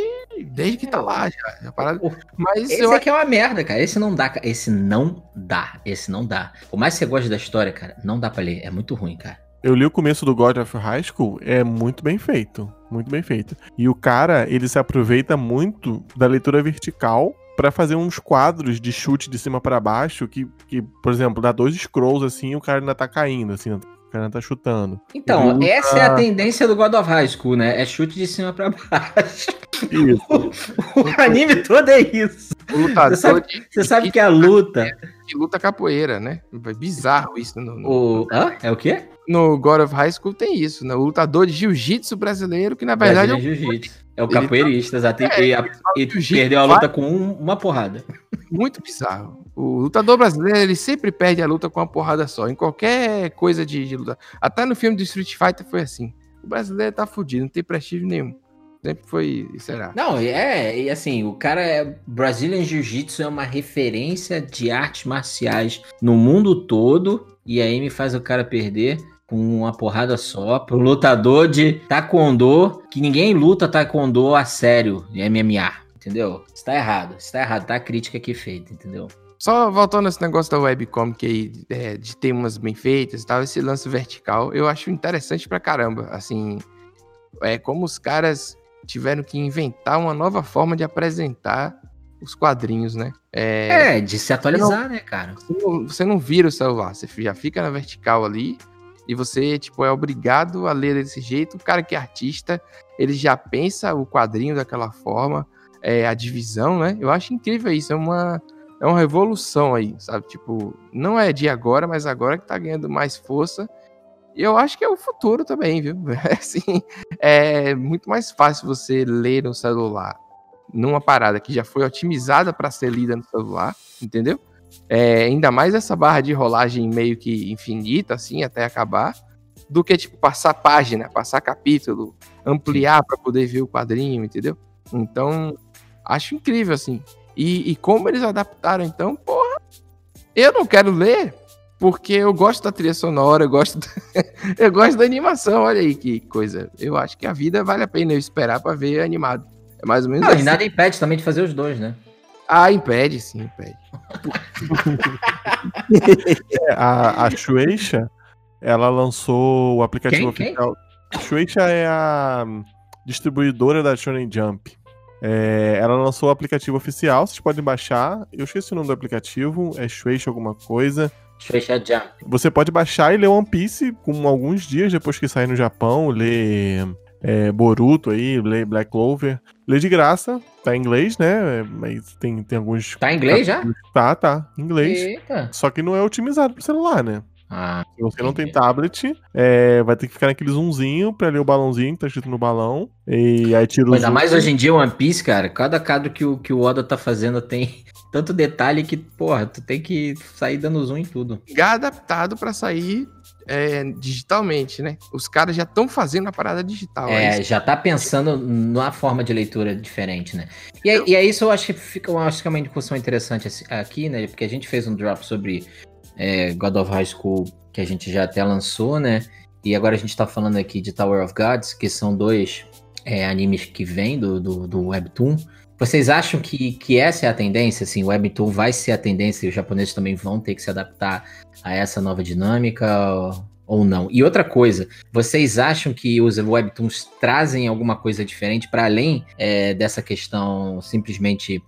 desde que tá lá já. a parada- O- Mas Esse eu aqui é uma merda, cara. Esse não dá, cara. Esse não dá. Esse não dá. Por mais que você goste da história, cara, não dá pra ler. É muito ruim, cara. Eu li o começo do God of High School, é muito bem feito. Muito bem feito. E o cara, ele se aproveita muito da leitura vertical pra fazer uns quadros de chute de cima pra baixo que, que, por exemplo, dá dois scrolls assim e o cara ainda tá caindo, assim, o cara ainda tá chutando. Então, Luta- essa é a tendência do God of High School, né? É chute de cima pra baixo. Isso. (laughs) O anime todo é isso. o lutador Você sabe- de, Você sabe que a luta. de luta capoeira, né? É bizarro isso. No, no, O. Hã? É o quê? No God of High School tem isso, né? O lutador de jiu-jitsu brasileiro, que na verdade é Jiu-Jitsu. É o Ele capoeirista, exato. E, É, e e perdeu a luta com um- uma porrada. muito bizarro. O lutador brasileiro, ele sempre perde a luta com uma porrada só, em qualquer coisa de, de luta. Até no filme do Street Fighter foi assim. O brasileiro tá fudido, não tem prestígio nenhum. Sempre foi, será? Não, é, e assim, o cara é. Brazilian Jiu-Jitsu é uma referência de artes marciais no mundo todo. E aí me faz o cara perder com uma porrada só pro lutador de Taekwondo, que ninguém luta Taekwondo a sério em MMA. Entendeu? Isso tá errado. Isso tá errado. Tá a crítica aqui feita, entendeu? Só voltando nesse negócio da webcomic aí, é, de ter umas bem feitas e tal, esse lance vertical, eu acho interessante pra caramba. Assim, é como os caras tiveram que inventar uma nova forma de apresentar os quadrinhos, né? É, É, de se atualizar, né, cara? você, não, você não vira o celular, você já fica na vertical ali e você, tipo, é obrigado a ler desse jeito. O cara que é artista, ele já pensa o quadrinho daquela forma, é, a divisão, né? Eu acho incrível isso, é uma, é uma revolução aí, sabe? Tipo, não é de agora, mas agora que tá ganhando mais força. E eu acho que é o futuro também, viu? (laughs) Assim, é muito mais fácil você ler no celular numa parada que já foi otimizada para ser lida no celular, entendeu? É, ainda mais essa barra de rolagem meio que infinita, assim, até acabar, do que, tipo, passar página, passar capítulo, ampliar para poder ver o quadrinho, entendeu? Então, acho incrível, assim. E, e como eles adaptaram, então, porra, eu não quero ler, porque eu gosto da trilha sonora, eu gosto, da, (laughs) eu gosto da animação, olha aí que coisa. Eu acho que a vida vale a pena eu esperar para ver animado. É mais ou menos Não, e assim. nada impede também de fazer os dois, né? Ah, impede, sim, impede. (laughs) A, a Shueisha, ela lançou o aplicativo Quem? Quem? oficial. Shueisha é a distribuidora da Shonen Jump. É, ela lançou o aplicativo oficial, vocês podem baixar. Eu esqueci o nome do aplicativo, é Shueisha alguma coisa. Fechar Jump. Você pode baixar e ler One Piece com alguns dias depois que sair no Japão, ler é, Boruto aí, Black Clover. Ler de graça, tá em inglês, né? Mas tem, tem alguns. Tá em inglês já? Tá, tá, em inglês. Eita. Só que não é otimizado pro celular, né? Ah, Se você não tem tablet, é, vai ter que ficar naquele zoomzinho pra ler o balãozinho que tá escrito no balão. E aí tira o ainda mais hoje em dia One Piece, cara. Cada quadro que o, que o Oda tá fazendo tem (laughs) tanto detalhe que, porra, tu tem que sair dando zoom em tudo. Já adaptado para sair é, digitalmente, né? Os caras já estão fazendo a parada digital. É, aí já tá pensando numa forma de leitura diferente, né? E, é- e é isso eu acho que fica eu acho que é uma discussão interessante aqui, né? Porque a gente fez um drop sobre é, God of High School, que a gente já até lançou, né? E agora a gente tá falando aqui de Tower of Gods, que são dois é, animes que vêm do, do, do Webtoon. Vocês acham que, que essa é a tendência? Assim, o Webtoon vai ser a tendência e os japoneses também vão ter que se adaptar a essa nova dinâmica ou- ou não? E outra coisa, vocês acham que os Webtoons trazem alguma coisa diferente para além é, dessa questão simplesmente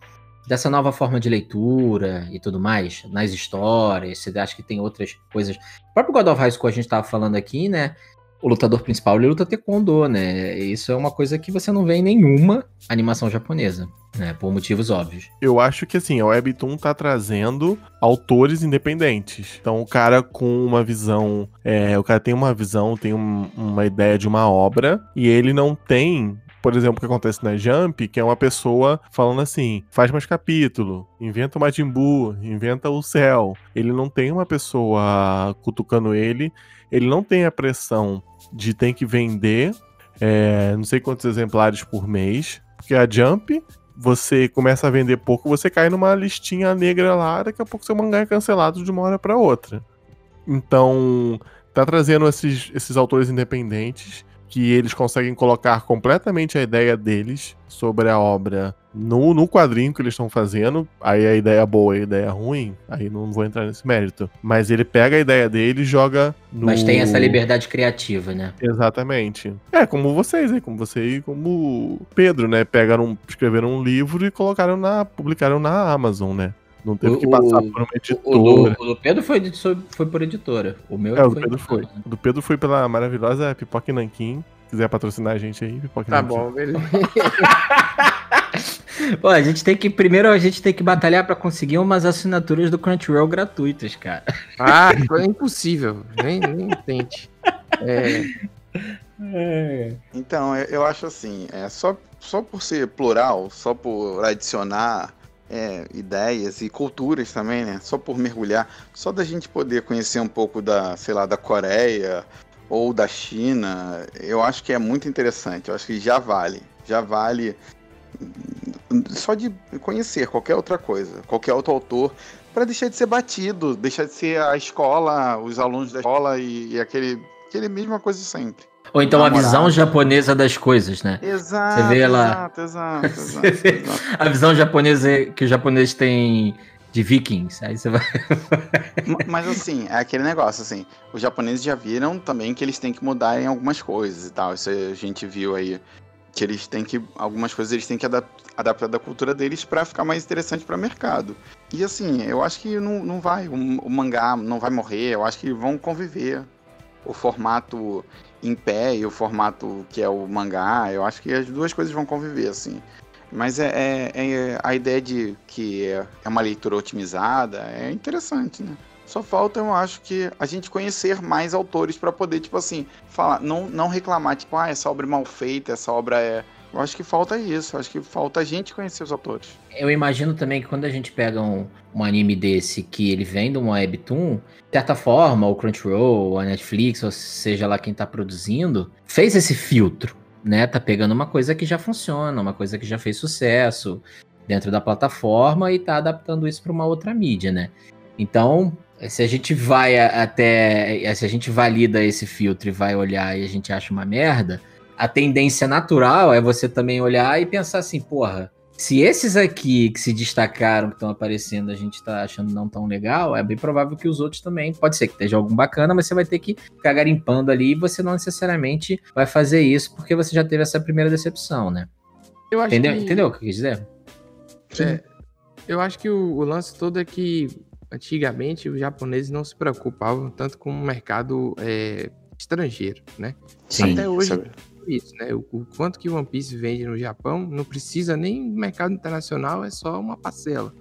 dessa nova forma de leitura e tudo mais, nas histórias? Você acha que tem outras coisas? O próprio God of High School a gente tava falando aqui, né? O lutador principal ele luta taekwondo, né? Isso é uma coisa que você não vê em nenhuma animação japonesa, né? Por motivos óbvios. Eu acho que assim, a Webtoon tá trazendo autores independentes. Então o cara com uma visão. é, o cara tem uma visão, tem um- uma ideia de uma obra, e ele não tem. Por exemplo, o que acontece na Jump, que é uma pessoa falando assim: faz mais capítulo, inventa o Majin Buu, inventa o céu. Ele não tem uma pessoa cutucando ele, ele não tem a pressão de ter que vender é, não sei quantos exemplares por mês. Porque a Jump, você começa a vender pouco, você cai numa listinha negra lá, daqui a pouco seu mangá é cancelado de uma hora para outra. Então, tá trazendo esses, esses autores independentes que eles conseguem colocar completamente a ideia deles sobre a obra no, no quadrinho que eles estão fazendo. Aí a ideia boa e a ideia ruim, aí não vou entrar nesse mérito. Mas ele pega a ideia dele e joga no. Mas tem essa liberdade criativa, né? Exatamente. É, como vocês, hein? Como você e como Pedro, né? Pegaram, escreveram um livro e colocaram na. publicaram na Amazon, né? Não teve que passar por uma editora. O, do, o do Pedro foi, foi por editora. O meu É, o do foi Pedro foi. O do Pedro foi pela maravilhosa Pipoca Nanquim. Se quiser patrocinar a gente aí, Pipoca Tá Nanquim. bom, beleza. (laughs) Pô, a gente tem que. Primeiro a gente tem que batalhar pra conseguir umas assinaturas do Crunchyroll gratuitas, cara. Ah, foi impossível. Nem, nem tente. É, Então, eu, eu acho assim, é, só, só por ser plural, só por adicionar é, ideias e culturas também, né? Só por mergulhar, só da gente poder conhecer um pouco da, sei lá, da Coreia ou da China, eu acho que é muito interessante. Eu acho que já vale, já vale só de conhecer qualquer outra coisa, qualquer outro autor, para deixar de ser batido, deixar de ser a escola, os alunos da escola e, e aquele, aquele mesma coisa sempre. Ou então a Namorado. visão japonesa das coisas, né? Exato, vê lá- exato, exato, (laughs) exato, Você exato. A visão japonesa que o japonês tem de vikings. Aí você vai. Ma- Mas assim, é aquele negócio, assim, os japoneses já viram também que eles têm que mudar em algumas coisas e tal. Isso a gente viu aí. Que eles têm que. Algumas coisas eles têm que adap- adaptar da cultura deles pra ficar mais interessante para mercado. E assim, eu acho que não, não vai. O, o mangá não vai morrer, eu acho que vão conviver. O formato em pé e o formato que é o mangá, eu acho que as duas coisas vão conviver, assim. Mas é, é- é a ideia de que é é uma leitura otimizada é interessante, né? Só falta, eu acho, que a gente conhecer mais autores pra poder, tipo assim, falar, não, não reclamar, tipo, ah, essa obra é mal feita, essa obra é. Eu acho que falta isso, acho que falta a gente conhecer os autores. Eu imagino também que quando a gente pega um, um anime desse que ele vem de uma webtoon, de certa forma, o Crunchyroll, a Netflix, ou seja lá quem tá produzindo, fez esse filtro, né? Tá pegando uma coisa que já funciona, uma coisa que já fez sucesso dentro da plataforma e tá adaptando isso para uma outra mídia, né? Então, se a gente vai até. Se a gente valida esse filtro e vai olhar e a gente acha uma merda, a tendência natural é você também olhar e pensar assim, porra, se esses aqui que se destacaram, que estão aparecendo, a gente tá achando não tão legal, é bem provável que os outros também. Pode ser que esteja algum bacana, mas você vai ter que ficar garimpando ali e você não necessariamente vai fazer isso porque você já teve essa primeira decepção, né? eu acho Entendeu? que, Entendeu o que eu quis dizer? é, eu acho que o, o lance todo é que antigamente os japoneses não se preocupavam tanto com o mercado é, estrangeiro, né? Sim. Até hoje sabe? Isso, né? O, o quanto que One Piece vende no Japão não precisa nem do mercado internacional, é só uma parcela.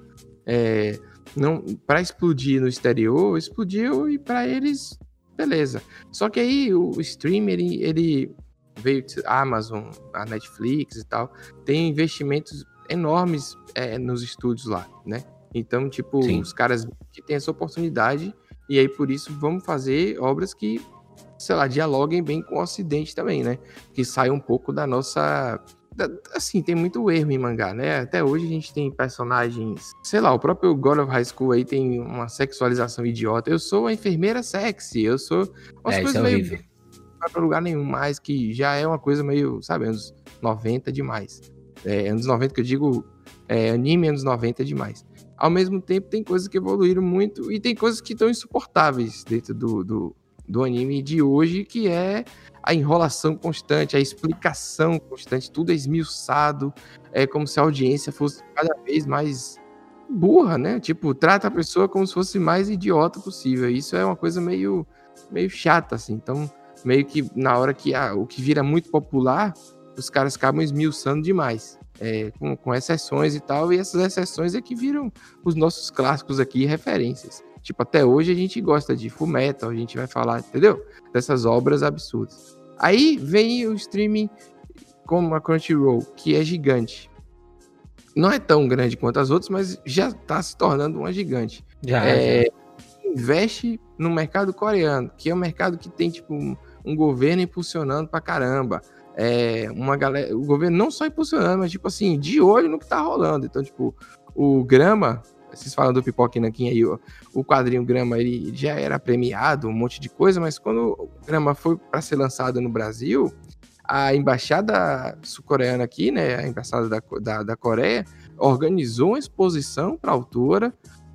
É, não, para explodir no exterior, explodiu e para eles, beleza. Só que aí o, o streamer ele, ele veio a Amazon, a Netflix e tal, tem investimentos enormes é, nos estúdios lá, né? Então, tipo, Sim. os caras que têm essa oportunidade e aí por isso vamos fazer obras que sei lá, dialoguem bem com o Ocidente também, né? Que saia um pouco da nossa. assim, tem muito erro em mangá, né? Até hoje a gente tem personagens. Sei lá, o próprio God of High School aí tem uma sexualização idiota. Eu sou a enfermeira sexy, eu sou. Umas É, coisas é meio. horrível. Não vai pra lugar nenhum mais, que já é uma coisa meio, sabe, anos 90 demais. É, anos 90 que eu digo, é, anime anos 90 demais. Ao mesmo tempo, tem coisas que evoluíram muito e tem coisas que estão insuportáveis dentro do, do, do anime de hoje, que é a enrolação constante, a explicação constante, tudo é esmiuçado, é como se a audiência fosse cada vez mais burra, né? Tipo, trata a pessoa como se fosse mais idiota possível. Isso é uma coisa meio, meio chata, assim. Então, meio que na hora que o que vira muito popular, os caras acabam esmiuçando demais. é, com, com exceções e tal, e essas exceções é que viram os nossos clássicos aqui referências. Tipo, até hoje a gente gosta de Fullmetal, a gente vai falar, entendeu? Dessas obras absurdas. Aí vem o streaming como a Crunchyroll, que é gigante. Não é tão grande quanto as outras, mas já está se tornando uma gigante. Já, É, já. investe no mercado coreano, que é um mercado que tem tipo um, um governo impulsionando pra caramba. É, uma galera, o governo não só impulsionando, mas tipo assim, de olho no que tá rolando. Então, tipo, o Grama, vocês falam do Pipoca e Nanquim aí, ó, o quadrinho Grama ele já era premiado, um monte de coisa, mas quando o Grama foi para ser lançado no Brasil, a embaixada sul-coreana aqui, né, a embaixada da, da, da Coreia, organizou uma exposição para a autora,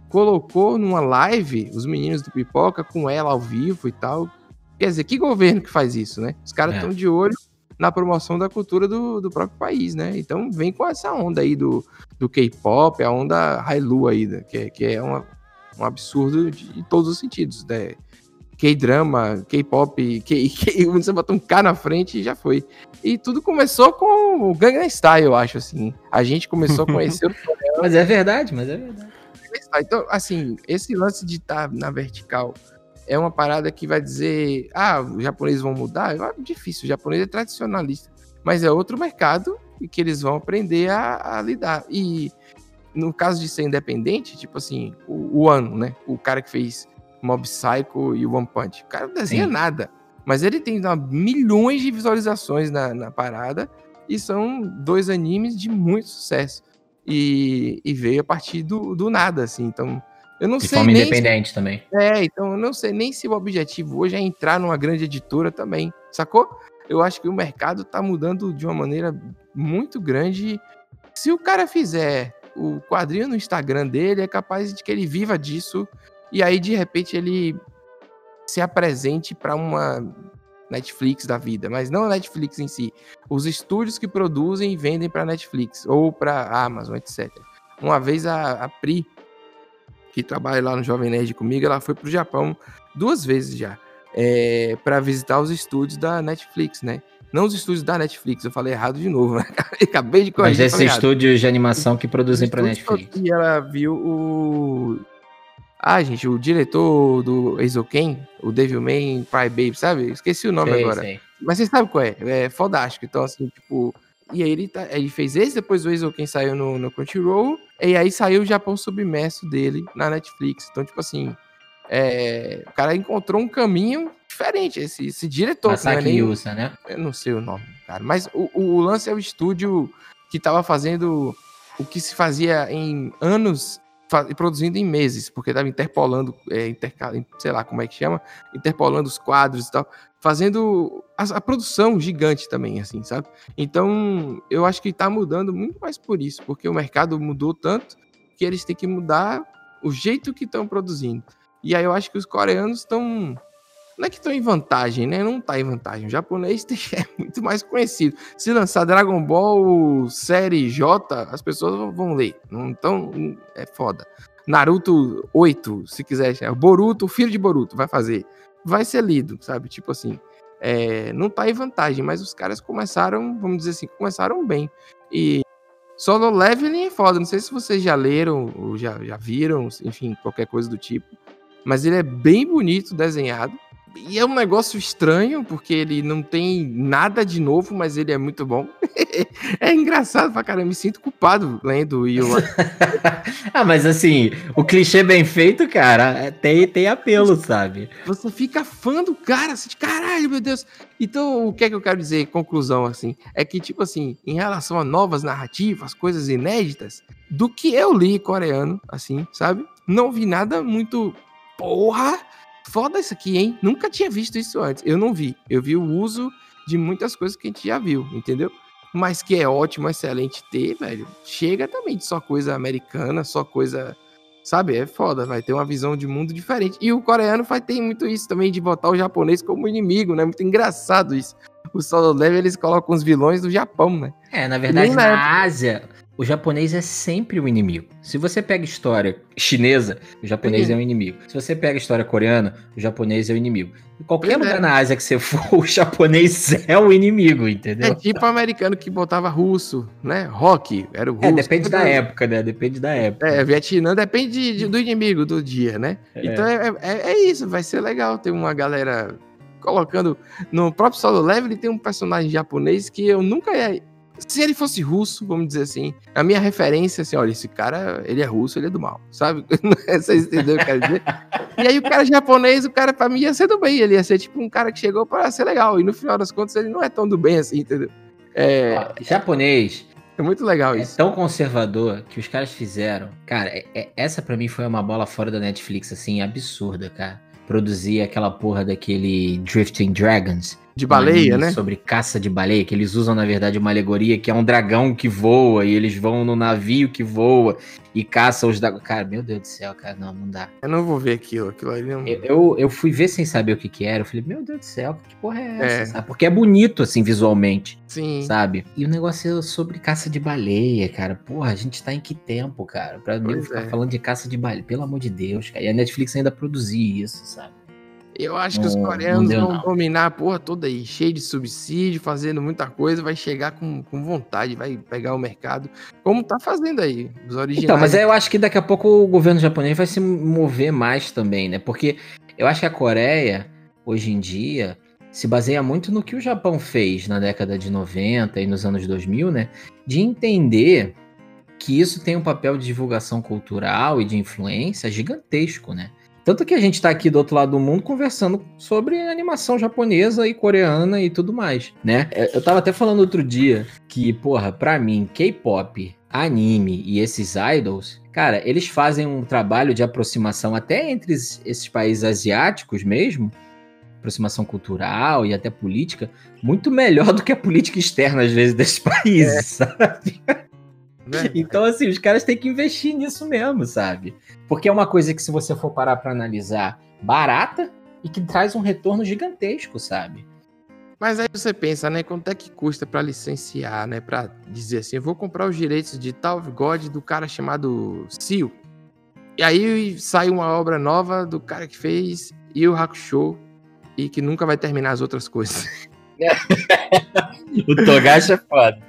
colocou numa live os meninos do Pipoca com ela ao vivo e tal. Quer dizer, que governo que faz isso, né? Os caras É. estão de olho na promoção da cultura do, do próprio país, né? Então vem com essa onda aí do, do K-pop, a onda Hailu aí, né? que, é- que é uma, um absurdo de, em todos os sentidos, né? K-drama, K-pop, K, (laughs) K, você bota um K na frente e já foi. E tudo começou com o Gangnam Style, eu acho, assim. A gente começou a conhecer o (laughs) Mas é verdade, mas é verdade. Então, assim, esse lance de estar na vertical é uma parada que vai dizer, ah, os japoneses vão mudar? É difícil, o japonês é tradicionalista. Mas é outro mercado que eles vão aprender a, a lidar. E no caso de ser independente, tipo assim, o, o Ano, né? O cara que fez Mob Psycho e One Punch. O cara não desenha Sim. nada. Mas ele tem milhões de visualizações na, na parada. E são dois animes de muito sucesso. E, e veio a partir do, do nada, assim. Então, eu não De sei forma nem se- independente também. é, então eu não sei nem se o objetivo hoje é entrar numa grande editora também, sacou? Eu acho que o mercado tá mudando de uma maneira muito grande. Se o cara fizer o quadrinho no Instagram dele, é capaz de que ele viva disso e aí de repente ele se apresente para uma Netflix da vida, mas não a Netflix em si, os estúdios que produzem e vendem para Netflix ou para Amazon, etc. Uma vez a, a Pri que trabalha lá no Jovem Nerd comigo, ela foi pro Japão duas vezes já, é, para visitar os estúdios da Netflix, né? Não os estúdios da Netflix, eu falei errado de novo, (laughs) né? Acabei de Mas corrigir. esses falei errado. estúdios de animação que produzem pra Estúdios Netflix. E ela viu o. Ah, gente, o diretor do Eizouken, o Devilman Cry Baby, sabe? Esqueci o nome Sei, agora. sei. Mas vocês sabem qual é? É fodástico. Então, assim, tipo. E aí ele, tá, ele fez esse, depois o Eizouken saiu no, no Crunchyroll, e aí saiu o Japão Submerso dele na Netflix. Então, tipo assim. é, o cara encontrou um caminho diferente. Esse, esse diretor. Masaki nem- Yusa, né? eu não sei o nome, cara. Mas o, o lance é o estúdio que tava fazendo o que se fazia em anos e produzindo em meses, porque tava interpolando, é, interca- sei lá como é que chama, interpolando os quadros e tal, fazendo a, a produção gigante também, assim, sabe? Então, eu acho que tá mudando muito mais por isso, porque o mercado mudou tanto que eles têm que mudar o jeito que estão produzindo. E aí eu acho que os coreanos estão não é que estão em vantagem, né? Não tá em vantagem. O japonês (laughs) é muito mais conhecido. Se lançar Dragon Ball série J, as pessoas vão- ler. Então, é foda. Naruto 8, se quiser. é, Boruto, filho de Boruto, vai fazer. Vai ser lido, sabe? Tipo assim. é, não tá em vantagem, mas os caras começaram, vamos dizer assim, começaram bem. E Solo Leveling é foda. Não sei se vocês já leram ou já, já viram, enfim, qualquer coisa do tipo. Mas ele é bem bonito desenhado. E é um negócio estranho, porque ele não tem nada de novo, mas ele é muito bom. (laughs) é engraçado pra caramba. Me sinto culpado lendo e eu (laughs) ah, mas assim, o clichê bem feito, cara, é- tem, tem apelo, sabe? Você fica fã do cara, assim, de caralho, meu Deus. Então, o que é que eu quero dizer, conclusão, assim, é que, tipo assim, em relação a novas narrativas, coisas inéditas, do que eu li coreano, assim, sabe? Não vi nada muito. Porra! Foda isso aqui, hein? Nunca tinha visto isso antes. Eu não vi. Eu vi o uso de muitas coisas que a gente já viu, entendeu? Mas que é ótimo, excelente ter, velho. Chega também de só coisa americana, só coisa Sabe? É foda, vai ter uma visão de mundo diferente. E o coreano vai ter muito isso também, de botar o japonês como inimigo, né? Muito engraçado isso. O Solo Level, eles colocam os vilões do Japão, né? É, na verdade, na na Ásia, o japonês é sempre o inimigo. Se você pega história chinesa, o japonês Sim. é o inimigo. Se você pega história coreana, o japonês é o inimigo. Em qualquer é. lugar na Ásia que você for, (laughs) o japonês é o inimigo, entendeu? É tipo o americano que botava russo, né? Rock, era o russo. É, depende da época, né? Depende da época. É, Vietnã depende de- de- do inimigo do dia, né? É. Então é, é- é isso, vai ser legal ter uma galera colocando. No próprio Solo Level ele tem um personagem japonês que eu nunca ia. Se ele fosse russo, vamos dizer assim, a minha referência, assim, olha, esse cara, ele é russo, ele é do mal, sabe? (laughs) Vocês entenderam o que eu quero dizer? E aí o cara japonês, o cara pra mim ia ser do bem, ele ia ser tipo um cara que chegou pra ser legal, e no final das contas ele não é tão do bem assim, entendeu? É, Ó, japonês é muito legal é isso. tão conservador que os caras fizeram. Cara, é- é- essa pra mim foi uma bola fora da Netflix, assim, absurda, cara. Produzir aquela porra daquele Drifting Dragons, De baleia, né? Sobre caça de baleia, que eles usam, na verdade, uma alegoria que é um dragão que voa, e eles vão no navio que voa e caça os dragões. Cara, meu Deus do céu, cara, não, não dá. Eu não vou ver aquilo. Aquilo ali não. Eu, eu, eu fui ver sem saber o que que era, eu falei, meu Deus do céu, que porra é essa? É. Porque é bonito, assim, visualmente, Sim. sabe? E o negócio é sobre caça de baleia, cara. Porra, a gente tá em que tempo, cara? Pra mim Pois ficar é. falando de caça de baleia, pelo amor de Deus, cara. E a Netflix ainda produzir isso, sabe? Eu acho que os Não- coreanos não deu, vão não. dominar a porra toda aí, cheio de subsídio, fazendo muita coisa, vai chegar com, com vontade, vai pegar o mercado, como tá fazendo aí, os originais. Então, mas eu acho que daqui a pouco o governo japonês vai se mover mais também, né? Porque eu acho que a Coreia, hoje em dia, se baseia muito no que o Japão fez na década de 90 e nos anos 2000, né? De entender que isso tem um papel de divulgação cultural e de influência gigantesco, né? Tanto que a gente tá aqui do outro lado do mundo conversando sobre animação japonesa e coreana e tudo mais, né? Eu tava até falando outro dia que, porra, pra mim, K-pop, anime e esses idols, cara, eles fazem um trabalho de aproximação até entre es- esses países asiáticos mesmo, aproximação cultural e até política, muito melhor (laughs) do que a política externa, às vezes, desses países, sabe? Né? (laughs) Então, assim, os caras têm que investir nisso mesmo, sabe? Porque é uma coisa que, se você for parar pra analisar, barata e que traz um retorno gigantesco, sabe? Mas aí você pensa, né? Quanto é que custa pra licenciar, né? Pra dizer assim, eu vou comprar os direitos de tal God do cara chamado Seal. E aí sai uma obra nova do cara que fez Yu Yu Hakusho e que nunca vai terminar as outras coisas. (laughs) O Togashi é foda.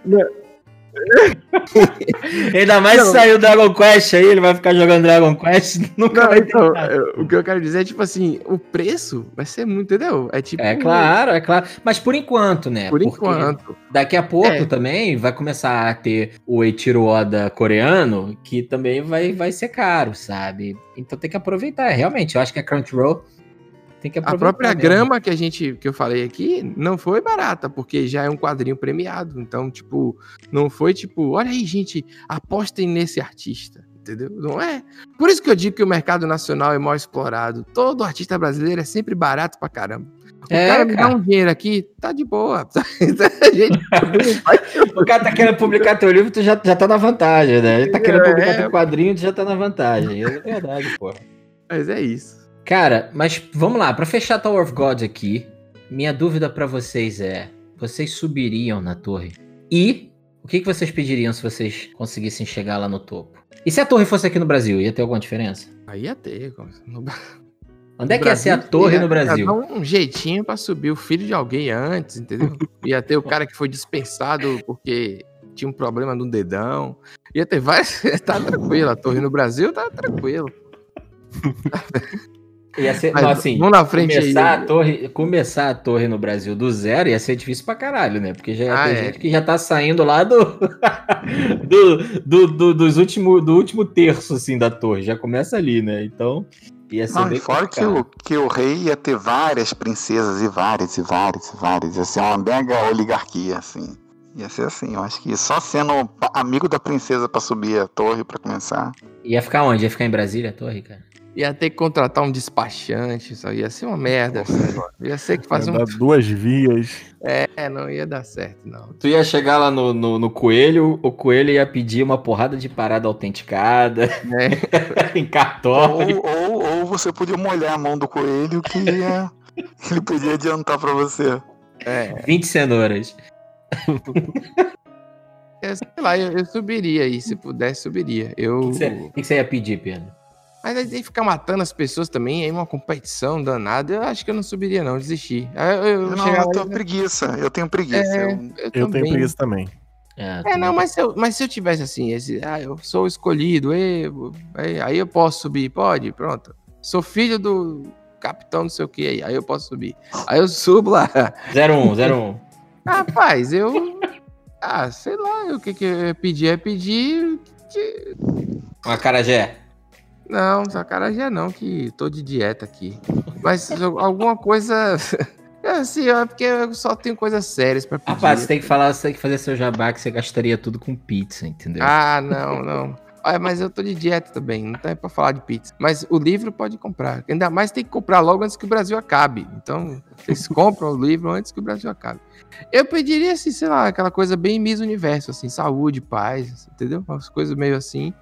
(laughs) Ainda mais Não. se sair o Dragon Quest aí, ele vai ficar jogando Dragon Quest, (laughs) nunca Não, vai então, eu- o que eu quero dizer é tipo assim, o preço vai ser muito, entendeu? É tipo. É claro, é claro. Mas por enquanto, né? Por Porque enquanto. Daqui a pouco É. também vai começar a ter o Eiichiro Oda coreano, que também vai, vai ser caro, sabe? Então tem que aproveitar. Realmente, eu acho que a Crunchyroll tem que A aproveitar. própria mesmo. grama que a gente que eu falei aqui não foi barata, porque já é um quadrinho premiado. Então, tipo, não foi tipo, olha aí, gente, apostem nesse artista. Entendeu? Não é? Por isso que eu digo que o mercado nacional é mal explorado. Todo artista brasileiro é sempre barato pra caramba. O É, cara me dá um dinheiro aqui, tá de boa. (laughs) a gente (laughs) O cara tá querendo publicar teu livro, tu já, já tá na vantagem, né? Ele tá querendo É. publicar teu quadrinho, tu já tá na vantagem. É verdade, pô. Mas é isso. Cara, mas vamos lá, pra fechar Tower of God aqui, minha dúvida pra vocês é: vocês subiriam na torre? E o que, que vocês pediriam se vocês conseguissem chegar lá no topo? E se a torre fosse aqui no Brasil, ia ter alguma diferença? Aí ia ter. No Onde é que ia ser a torre no Brasil? Ia dar um jeitinho pra subir o filho de alguém antes, entendeu? (laughs) Ia ter o cara que foi dispensado porque tinha um problema no dedão. Ia ter vários. (laughs) tá tranquilo, a torre no Brasil tá tranquilo. (laughs) Ia ser, Mas não, assim, vamos na frente aí. começar, a torre, começar a torre no Brasil do zero ia ser difícil pra caralho, né? Porque já ia Ah, ter é. gente que já tá saindo lá do, (laughs) do, do, do- dos último, do último terço, assim, da torre. Já começa ali, né? então ia ser Não, bem fora que o, que o rei ia ter várias princesas e várias, e várias, e várias. Ia ser uma mega oligarquia, assim. Ia ser assim, eu acho que só sendo amigo da princesa pra subir a torre pra começar. Ia ficar onde? Ia ficar em Brasília a torre, cara? Ia ter que contratar um despachante, isso aí ia ser uma merda. Ia ser que fazer um. Duas vias. É, não ia dar certo, não. Tu ia chegar lá no, no, no coelho, o coelho ia pedir uma porrada de parada autenticada É. (laughs) em cartório. Ou, ou, ou você podia molhar a mão do coelho que ia, ele podia adiantar pra você. É, 20 cenouras. sei lá, eu, eu subiria aí, se pudesse, subiria. Eu. O que você- o que você ia pedir, Pedro? Mas aí ficar matando as pessoas também, aí uma competição danada, eu acho que eu não subiria, não, desisti. Aí eu, eu Não, eu tenho aí, preguiça, eu tenho preguiça. É, eu- eu, Eu tenho preguiça também. É, não, mas se, eu, mas se eu tivesse assim, esse, ah, eu sou escolhido, eu, aí, aí eu posso subir, pode, pronto. Sou filho do capitão não sei o que aí, aí eu posso subir. Aí eu subo lá. 01, 01. (laughs) Rapaz, eu. Ah, sei lá, o que, que eu ia pedir? É pedir. que- Uma carajé. Não, sacanagem não, que tô de dieta aqui. Mas alguma coisa. (laughs) É assim, é porque eu só tenho coisas sérias pra pedir. Rapaz, você tem que falar, você tem que fazer seu jabá que você gastaria tudo com pizza, entendeu? Ah, não, não. Olha, mas eu tô de dieta também, não tá pra falar de pizza. Mas o livro pode comprar. Ainda mais tem que comprar logo antes que o Brasil acabe. Então, vocês (laughs) compram o livro antes que o Brasil acabe. Eu pediria, assim, sei lá, aquela coisa bem Miss Universo, assim, saúde, paz, entendeu? Umas coisas meio assim.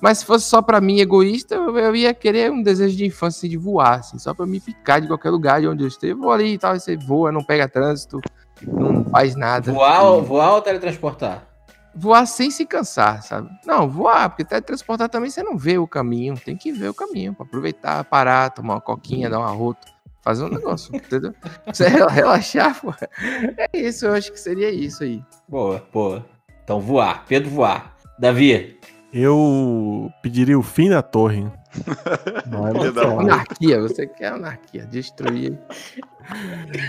Mas se fosse só pra mim egoísta, eu ia querer um desejo de infância assim, de voar, assim, só pra me picar de qualquer lugar de onde eu esteja. Vou ali e tal, e você voa, não pega trânsito, não faz nada. Voar, ou- voar ou teletransportar? voar sem se cansar, sabe? Não, voar, porque teletransportar também você não vê o caminho, tem que ver o caminho, pra aproveitar, parar, tomar uma coquinha, dar uma rota, fazer um negócio, (laughs) entendeu? Você rela- relaxar, pô. É isso, eu acho que seria isso aí. Boa, boa. Então voar. Pedro voar. Davi. Eu pediria o fim da torre. (laughs) Não é. Anarquia, você quer anarquia, destruir.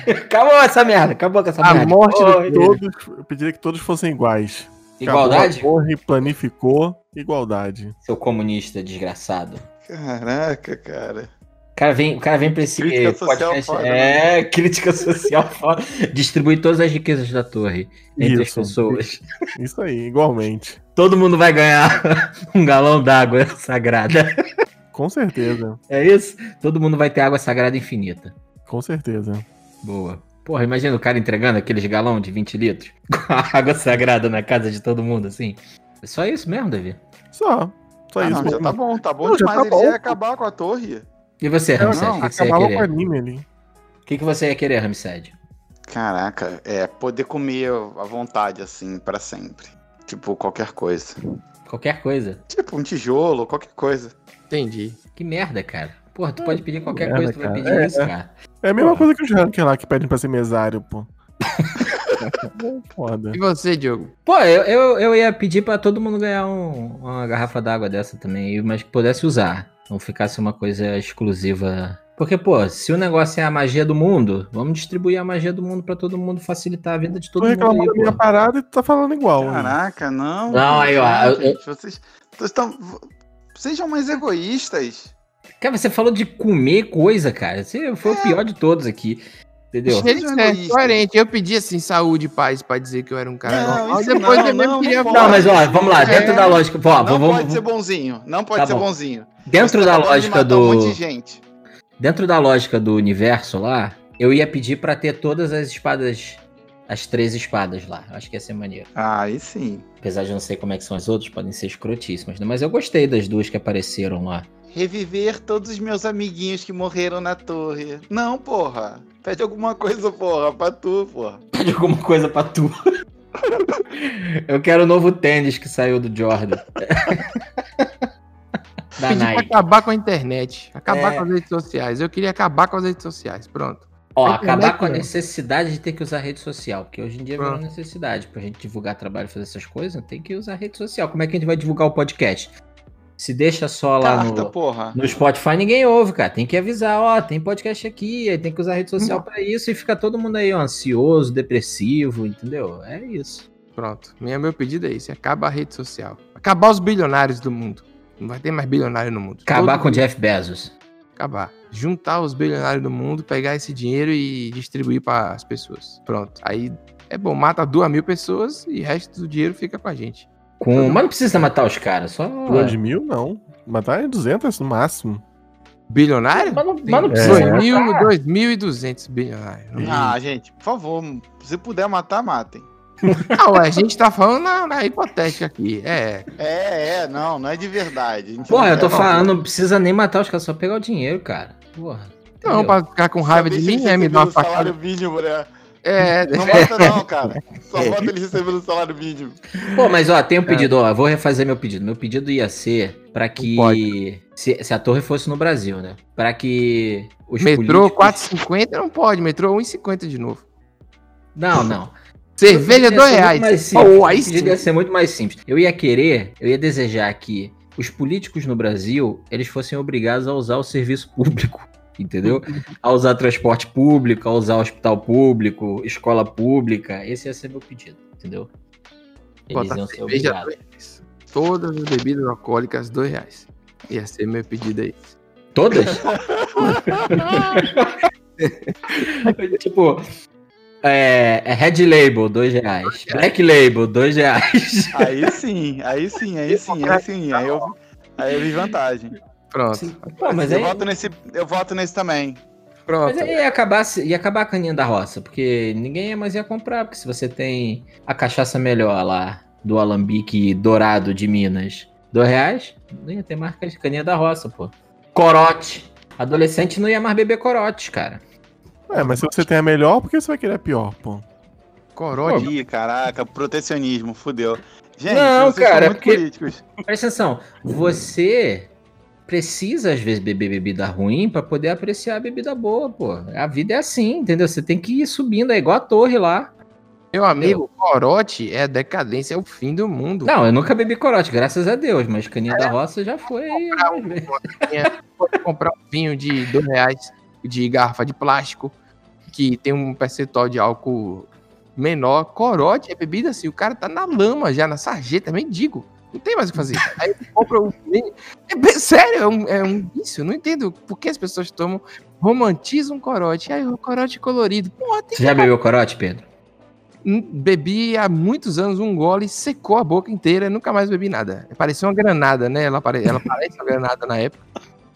Acabou essa merda. Acabou com essa A merda. morte do Oi. Todos, eu pediria que todos fossem iguais. Igualdade? Acabou a torre, planificou, igualdade. Seu comunista desgraçado. Caraca, cara. O cara vem, o cara vem pra esse Crítica social podcast. foda, é, crítica social foda. Distribuir todas as riquezas da torre entre as Isso. pessoas. Isso aí, igualmente. Todo mundo vai ganhar (laughs) um galão d'água sagrada. Com certeza. É isso? Todo mundo vai ter água sagrada infinita. Com certeza. Boa. Porra, imagina o cara entregando aqueles galão de 20 litros (laughs) com a água sagrada na casa de todo mundo, assim. É só isso mesmo, Davi? Só. Só Ah, isso não, já mesmo. tá bom, tá bom Não, demais. tá Eles bom. iam acabar com a torre. E você, Não, Ramsed? não, O que, que você ia Acabava com o querer? anime ali. O que, que você ia querer, Ramsed? Caraca, é poder comer à vontade, assim, pra sempre. Tipo, qualquer coisa. Qualquer coisa. Tipo, um tijolo, qualquer coisa. Entendi. Que merda, cara. Porra, tu pode pedir qualquer merda, coisa, tu vai cara. pedir É, isso, é. cara. É a mesma Porra. coisa que os rankings lá que pedem pra ser mesário, pô. (laughs) Foda. E você, Diogo? Pô, eu, eu, eu ia pedir pra todo mundo ganhar um- uma garrafa d'água dessa também, mas que pudesse usar. Não ficasse uma coisa exclusiva. Porque, pô, se o negócio é a magia do mundo, vamos distribuir a magia do mundo pra todo mundo, facilitar a vida de todo Tô mundo reclamando da minha parada e tu tá falando igual. né? Caraca, não. Não, aí, ó, gente, eu- vocês, vocês estão. Sejam mais egoístas. Cara, você falou de comer coisa, cara. Você foi o pior de todos aqui. Entendeu? É coerente. Eu pedi assim, saúde e paz pra dizer que eu era um cara Não, normal. Depois não, eu mesmo queria não falar. Não, mas ó, vamos lá, dentro É. da lógica. Ó, não vamos, pode ser bonzinho. Não pode Tá ser bom. bonzinho. dentro Você da tá lógica matar Um monte do. de gente. Dentro da lógica do universo lá, eu ia pedir pra ter todas as espadas. As três espadas lá. Acho que ia ser maneiro. Ah, aí sim. Apesar de eu não sei como é que são as outras, podem ser escrotíssimas, né? Mas eu gostei das duas que apareceram lá. Reviver todos os meus amiguinhos que morreram na torre. Não, porra. Pede alguma coisa, porra, pra tu, porra. (laughs) Pede alguma coisa pra tu. eu quero o novo tênis que saiu do Jordan. (laughs) da Pedi pra Nike. acabar com a internet. Acabar É. com as redes sociais. Eu queria acabar com as redes sociais. Pronto. Ó, A acabar internet com a necessidade de ter que usar rede social, porque hoje em dia Pronto. necessidade pra gente divulgar trabalho e fazer essas coisas, tem que usar rede social. Como é que a gente vai divulgar o podcast? Se deixa só lá Carta, no, porra. no Spotify, ninguém ouve, cara. Tem que avisar, ó, tem podcast aqui, aí tem que usar rede social pra isso e fica todo mundo aí, ó, ansioso, depressivo, entendeu? É isso. Pronto. Minha, meu pedido é esse. Acaba a rede social. Acabar os bilionários do mundo. Não vai ter mais bilionário no mundo. Acabar Todo com o mundo- Jeff Bezos. Acabar. Juntar os bilionários do mundo, pegar esse dinheiro e distribuir para as pessoas. Pronto. Aí é bom, mata duas mil pessoas e o resto do dinheiro fica com a gente. Com... Mas não precisa matar os caras, só. Duas mil, não. Matar é 200 no máximo. Bilionário? Mas não, mas não É. precisa. Dois mil, matar. dois mil e duzentos bilionários. Não, Ah, gente, por favor, se puder matar, matem. (laughs) Ah, ué, a gente tá falando na, na hipotética aqui. É, É, é, não, não é de verdade. Porra, não eu tô quer- falando, não precisa nem matar os caras, só pegar o dinheiro, cara. Porra. não, entendeu? pra ficar com raiva de mim, eles é me dar uma salário facada. mínimo, né? É, Não mata não, cara. Só É. bota eles recebendo salário mínimo. Pô, mas ó, tem um pedido, ó, eu vou refazer meu pedido. Meu pedido ia ser pra que. Se, se a torre fosse no Brasil, né? Pra que os metrô políticos- 4,50 não pode, metrô 1,50 de novo. Não, não. Cerveja Ia ser 2 muito reais. mais simples. Oh, O aí pedido sim. ia ser muito mais simples. Eu ia querer, eu ia desejar que os políticos no Brasil, eles fossem obrigados a usar o serviço público, (laughs) entendeu? a usar transporte público, a usar hospital público, escola pública. Esse ia ser meu pedido, entendeu? Eles Botar iam ser cerveja obrigados. 2 reais. Todas as bebidas alcoólicas 2 reais. Ia ser meu pedido aí. Todas? (laughs) (laughs) tipo, É, é Red Label, dois reais. Black Label, dois reais. Aí sim, aí sim, aí sim, aí sim. Aí eu, aí eu vi vantagem. Pronto. Pô, mas eu, aí, voto nesse, eu voto nesse também. Pronto. mas aí ia, acabar, ia acabar a caninha da roça, porque ninguém mais ia comprar, porque se você tem a cachaça melhor lá, do Alambique Dourado de Minas, dois reais, não ia ter marca de caninha da roça, pô. Corote. Adolescente não ia mais beber corote, cara. É, mas se você tem a melhor, por que você vai querer a pior, pô? Corote. Ih, caraca, protecionismo, fudeu. Gente, Não, vocês cara, são muito porque- políticos. Presta atenção, você precisa às vezes beber bebida ruim pra poder apreciar a bebida boa, pô. A vida é assim, entendeu? Você tem que ir subindo, é igual a torre lá. Meu amigo, corote é a decadência, é o fim do mundo. Não, eu nunca bebi corote, graças a Deus, mas caninha da roça já foi. Pode comprar um vinho de dois reais de garrafa de plástico que tem um percentual de álcool menor. Corote é bebida assim, o cara tá na lama já, na sarjeta, mendigo. Não tem mais o que fazer. (laughs) Aí compra um. É bem sério, é um, é um vício. Eu não entendo por que as pessoas tomam, romantizam corote. Aí o corote colorido. Porra, Você já bebeu corote, Pedro? Hum, Bebi há muitos anos um gole, secou a boca inteira nunca mais bebi nada. Parecia uma granada, né? Ela, pare... Ela (laughs) parece uma granada na época.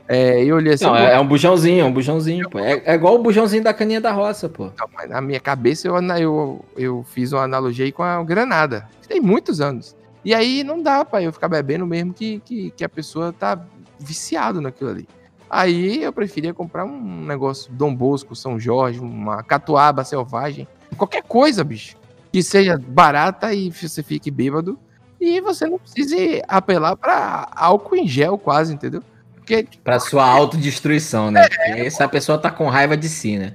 É, eu olhei assim, Não, é, é um bujãozinho, é um bujãozinho, pô. É, é igual o bujãozinho da caninha da roça, pô. Não, mas na minha cabeça eu, eu, eu fiz uma analogia aí com a granada. Tem muitos anos. E aí não dá pra eu ficar bebendo mesmo que, que, que a pessoa tá viciado naquilo ali. Aí eu preferia comprar um negócio Dom Bosco, São Jorge, uma catuaba selvagem, qualquer coisa, bicho, que seja barata e você fique bêbado e você não precise apelar pra álcool em gel quase, entendeu? Porque Pra sua autodestruição, né? Porque essa pessoa tá com raiva de si, né?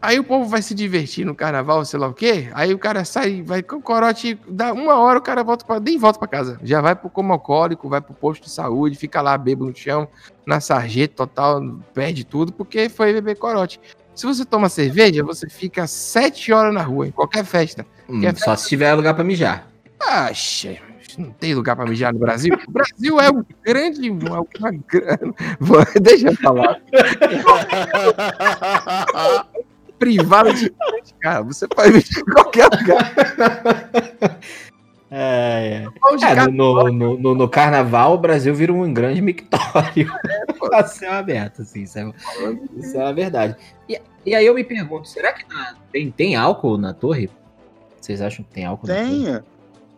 Aí o povo vai se divertir no carnaval, sei lá o quê. Aí o cara sai, vai com o corote, dá uma hora o cara volta pra, nem volta pra casa. Já vai pro coma alcoólico, vai pro posto de saúde, fica lá bebo no chão, na sarjeta total, perde tudo porque foi beber corote. Se você toma cerveja, você fica sete horas na rua, em qualquer festa. Hum, Quer só se tiver lugar pra mijar. Acha, não tem lugar pra mijar no Brasil? O Brasil é um grande. Uma, uma grande. (laughs) Deixa eu falar. Privado de. Cara, você pode mijar em qualquer lugar. (laughs) É, é. É, no, no, no, no carnaval, o Brasil vira um grande mictório. a céu aberto, assim, isso é, isso é uma verdade. E, e aí eu me pergunto, será que na- tem, tem álcool na torre? Vocês acham que tem álcool na torre? Tem.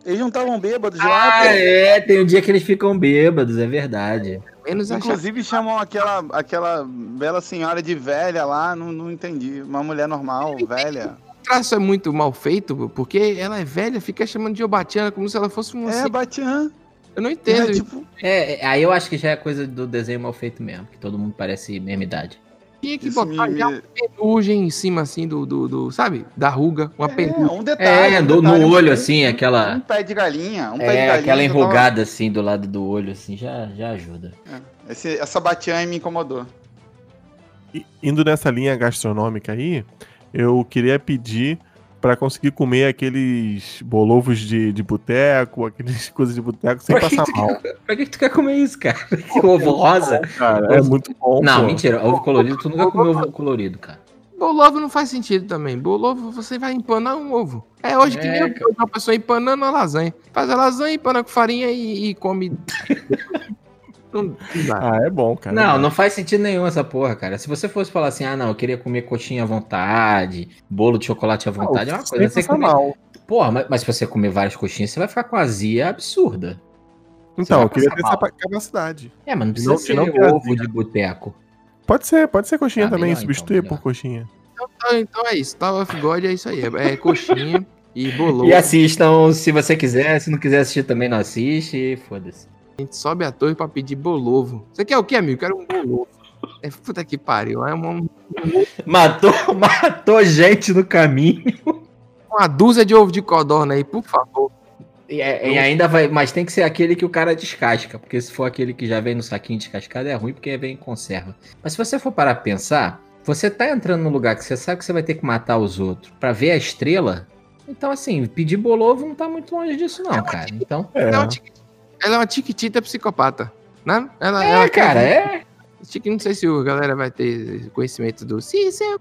Eles não estavam bêbados lá, Ah, é, tem um dia que eles ficam bêbados, é verdade. Menos achar. Inclusive chamam aquela, aquela bela senhora de velha lá, não, não entendi. Uma mulher normal, velha. O traço é muito mal feito, porque ela é velha, fica chamando de Obatiana como se ela fosse uma. É, Batian. Eu não entendo. É, tipo, É, é, aí eu acho que já é coisa do desenho mal feito mesmo, que todo mundo parece mesma idade. Tinha que isso botar me- já uma penugem em cima, assim, do, do, do- sabe? Da ruga. Uma É, penugem. um detalhe. É, um detalhe, no um- olho, um- assim, aquela- Um pé de galinha. Um pé de É, galinha. aquela que eu tava- enrugada assim do lado do olho, assim, já, já ajuda. Esse- essa Batian me incomodou. E, indo nessa linha gastronômica aí, eu queria pedir pra conseguir comer aqueles bolovos de, de boteco, aqueles (laughs) coisas de boteco sem Pra que passar tu mal. Pra que tu quer comer isso, cara? (laughs) Que ovo rosa? Cara, é muito bom. Não, pô. mentira. Ovo colorido, tu nunca comeu ovo colorido, cara. Bolovo não faz sentido também. Bolovo, você vai empanar um ovo. É hoje que É, nem eu, uma pessoa empanando uma lasanha. Faz a lasanha, empana com farinha e, e come. (laughs) não, não dá. Ah, é bom, cara. Não, não faz sentido nenhum essa porra, cara. Se você fosse falar assim, ah, não, eu queria comer coxinha à vontade, bolo de chocolate à vontade, é uma coisa. Você passar comer... mal. Porra, mas, mas se você comer várias coxinhas, você vai ficar com azia absurda. Então, eu queria ter mal. essa capacidade. É, mas não precisa Não- ser não ovo de boteco. Pode ser, pode ser coxinha Ah, também, melhor, substituir então, por coxinha. Então, então é isso. Tower of God é isso aí. É, é coxinha e bolovo. (laughs) E assistam se você quiser, se não quiser assistir também não assiste, foda-se. A gente sobe a torre pra pedir bolovo. Você quer o quê, amigo? Quero um bolovo. É, puta que pariu. É uma, Matou, (laughs) matou gente no caminho. uma dúzia de ovo de codorna aí, por favor. E, é- e ainda vai, mas tem que ser aquele que o cara descasca, porque se for aquele que já vem no saquinho descascado é ruim porque vem em conserva. Mas se você for parar pra pensar, você tá entrando num lugar que você sabe que você vai ter que matar os outros pra ver a estrela. Então assim, pedir bolovo não tá muito longe disso não, cara. Então, É. Ela é uma é tiquitita psicopata. Né? Ela, é, ela quer- cara, é. Chiqui, não sei se a galera vai ter conhecimento do. Se seu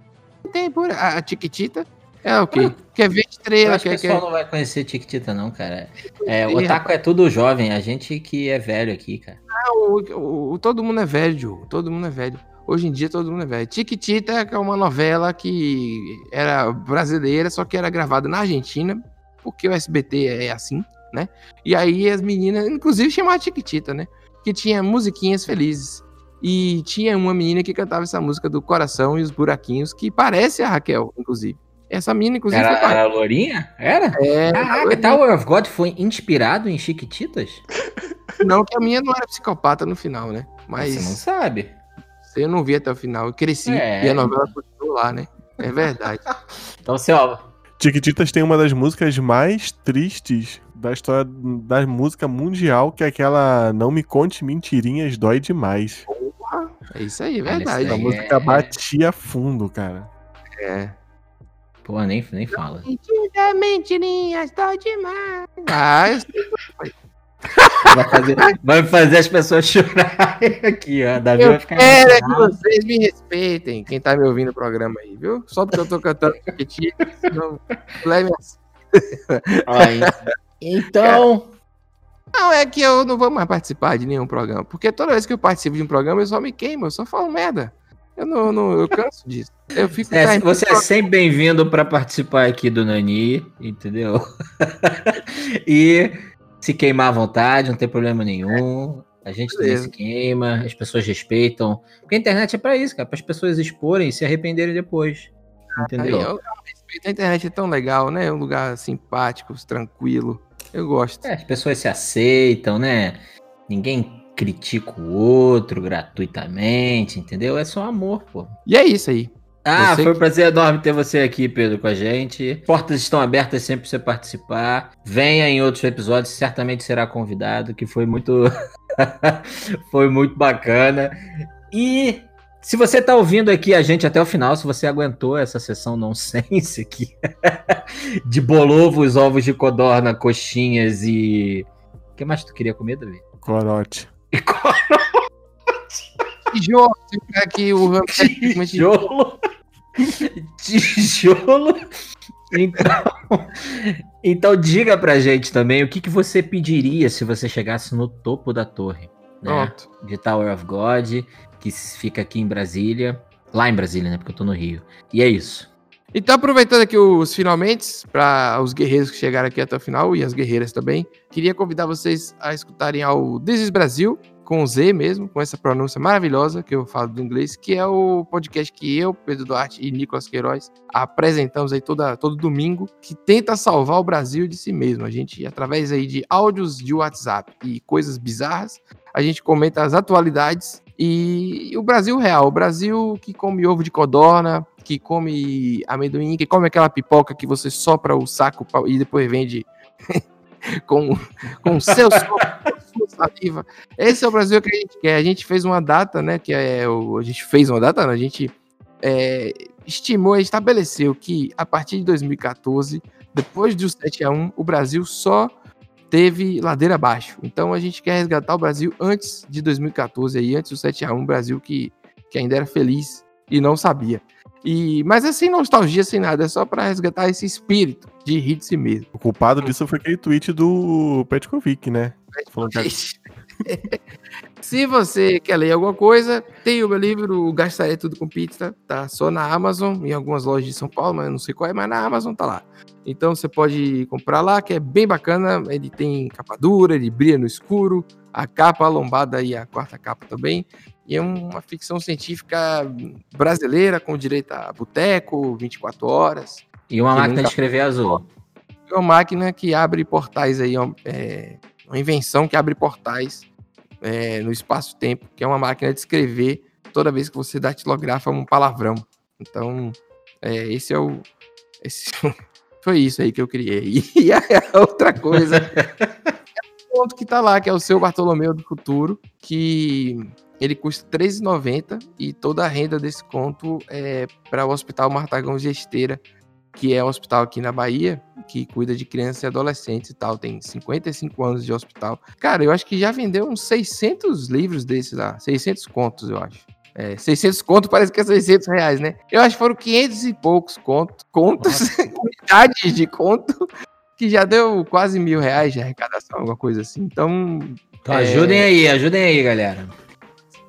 tem por. A, a Tiquitita, É o quê? Quer ver Eu estrela, acho que o quer, pessoal quer... não vai conhecer Tiquitita, não, cara. É, o Ih, Otaku é tudo jovem, a gente que é velho aqui, cara. O, o- o- todo mundo é velho. Todo mundo é velho. Hoje em dia todo mundo é velho. Tiquitita é uma novela que era brasileira, só que era gravada na Argentina, porque o SBT é assim, né? E aí as meninas, inclusive chamavam Tiquitita, né? Que tinha musiquinhas felizes. E tinha uma menina que cantava essa música do Coração e os Buraquinhos, que parece a Raquel, inclusive. Essa menina, inclusive, Era, era a Lourinha? Era? É, Caraca, Tower of God foi inspirado em Chiquititas? não que a minha não era psicopata no final, né? Mas Você não sabe. eu não vi até o final. Eu cresci É. e a novela continuou lá, né? É verdade. (laughs) Então, você, ó, Tiquititas tem uma das músicas mais tristes da história da música mundial, que é aquela Não Me Conte Mentirinhas, Dói Demais. É isso aí, é verdade. isso A aí música é- batia fundo, cara. É. pô, nem, nem fala. Mentira, mentirinhas, tô demais. Ah, eu. Vai fazer, vai fazer as pessoas chorarem aqui, ó. Davi Eu vai ficar. quero é que vocês me respeitem, quem tá me ouvindo no programa aí, viu? Só porque eu tô cantando (laughs) não assim. Então, Não, é que eu não vou mais participar de nenhum programa, porque toda vez que eu participo de um programa eu só me queimo, eu só falo merda. Eu não, não eu canso disso. Eu fico é, você é sempre bem-vindo para participar aqui do Nani, entendeu? (laughs) e se queimar à vontade, não tem problema nenhum. A gente também se queima, as pessoas respeitam. Porque a internet é pra isso, cara, para as pessoas exporem e se arrependerem depois. Aí, Entendeu? eu, eu respeito. A internet é tão legal, né? É um lugar simpático, tranquilo. Eu gosto. É, as pessoas se aceitam, né? Ninguém critica o outro gratuitamente, entendeu? É só amor, pô. E é isso aí. Ah, Você foi um prazer enorme ter você aqui, Pedro, com a gente. Portas estão abertas sempre para você participar. Venha em outros episódios, certamente será convidado, que foi muito (laughs) foi muito bacana. E se você tá ouvindo aqui a gente até o final, se você aguentou essa sessão nonsense aqui (laughs) de bolovos, ovos de codorna, coxinhas e o que mais tu queria comer, Davi? Corote. E co- Tijolo, aqui o (laughs) mas Tijolo. (laughs) Tijolo. Então, então diga pra gente também o que, que você pediria se você chegasse no topo da torre. Né? De Tower of God, que fica aqui em Brasília. Lá em Brasília, né? Porque eu tô no Rio. E é isso. Então, aproveitando aqui os finalmente, para os guerreiros que chegaram aqui até o final e as guerreiras também, queria convidar vocês a escutarem ao This is Brasil, com Z mesmo, com essa pronúncia maravilhosa que eu falo do inglês, que é o podcast que eu, Pedro Duarte e Nicolas Queiroz apresentamos aí toda, todo domingo, que tenta salvar o Brasil de si mesmo. A gente, através aí de áudios de WhatsApp e coisas bizarras, a gente comenta as atualidades e o Brasil real, o Brasil que come ovo de codorna, que come amendoim, que come aquela pipoca que você sopra o saco e depois vende (laughs) com, com o seu sopro, sua saliva. Esse é o Brasil que a gente quer. A gente fez uma data, né? Que é o, a gente fez uma data, a gente é, estimou, estabeleceu que a partir de 2014, depois do 7 a 1, o Brasil só teve ladeira abaixo. Então a gente quer resgatar o Brasil antes de 2014, aí, antes do 7 a 1, Brasil que, que ainda era feliz e não sabia. E, mas é sem nostalgia, sem nada, é só para resgatar esse espírito de rir de si mesmo. O culpado disso foi aquele tweet do Petkovic, né? Falando que (laughs) Se você quer ler alguma coisa, tem o meu livro Gastaria Tudo com Pizza, tá só na Amazon, em algumas lojas de São Paulo, mas eu não sei qual é, mas na Amazon tá lá. Então você pode comprar lá, que é bem bacana, ele tem capa dura, ele brilha no escuro, a capa, a lombada e a quarta capa também. E é uma ficção científica brasileira, com direito a boteco, 24 horas. E uma máquina nunca- de escrever azul. É uma máquina que abre portais aí, é, uma invenção que abre portais é, no espaço-tempo, que é uma máquina de escrever toda vez que você datilografa um palavrão. Então, é, esse é o. esse- (laughs) foi isso aí que eu criei. (laughs) E a outra coisa é (laughs) ponto que tá lá, que é o seu Bartolomeu do Futuro, que ele custa R$ 3,90 e toda a renda desse conto é para o Hospital Martagão Gesteira, que é um hospital aqui na Bahia, que cuida de crianças e adolescentes e tal, tem 55 anos de hospital. Cara, eu acho que já vendeu uns 600 livros desses lá, 600 contos, eu acho. É, 600 conto parece que é 600 reais, né? Eu acho que foram 500 e poucos conto, contos, unidades (laughs) de conto, que já deu quase mil reais de arrecadação, alguma coisa assim. Então, Então É. ajudem aí, ajudem aí, galera.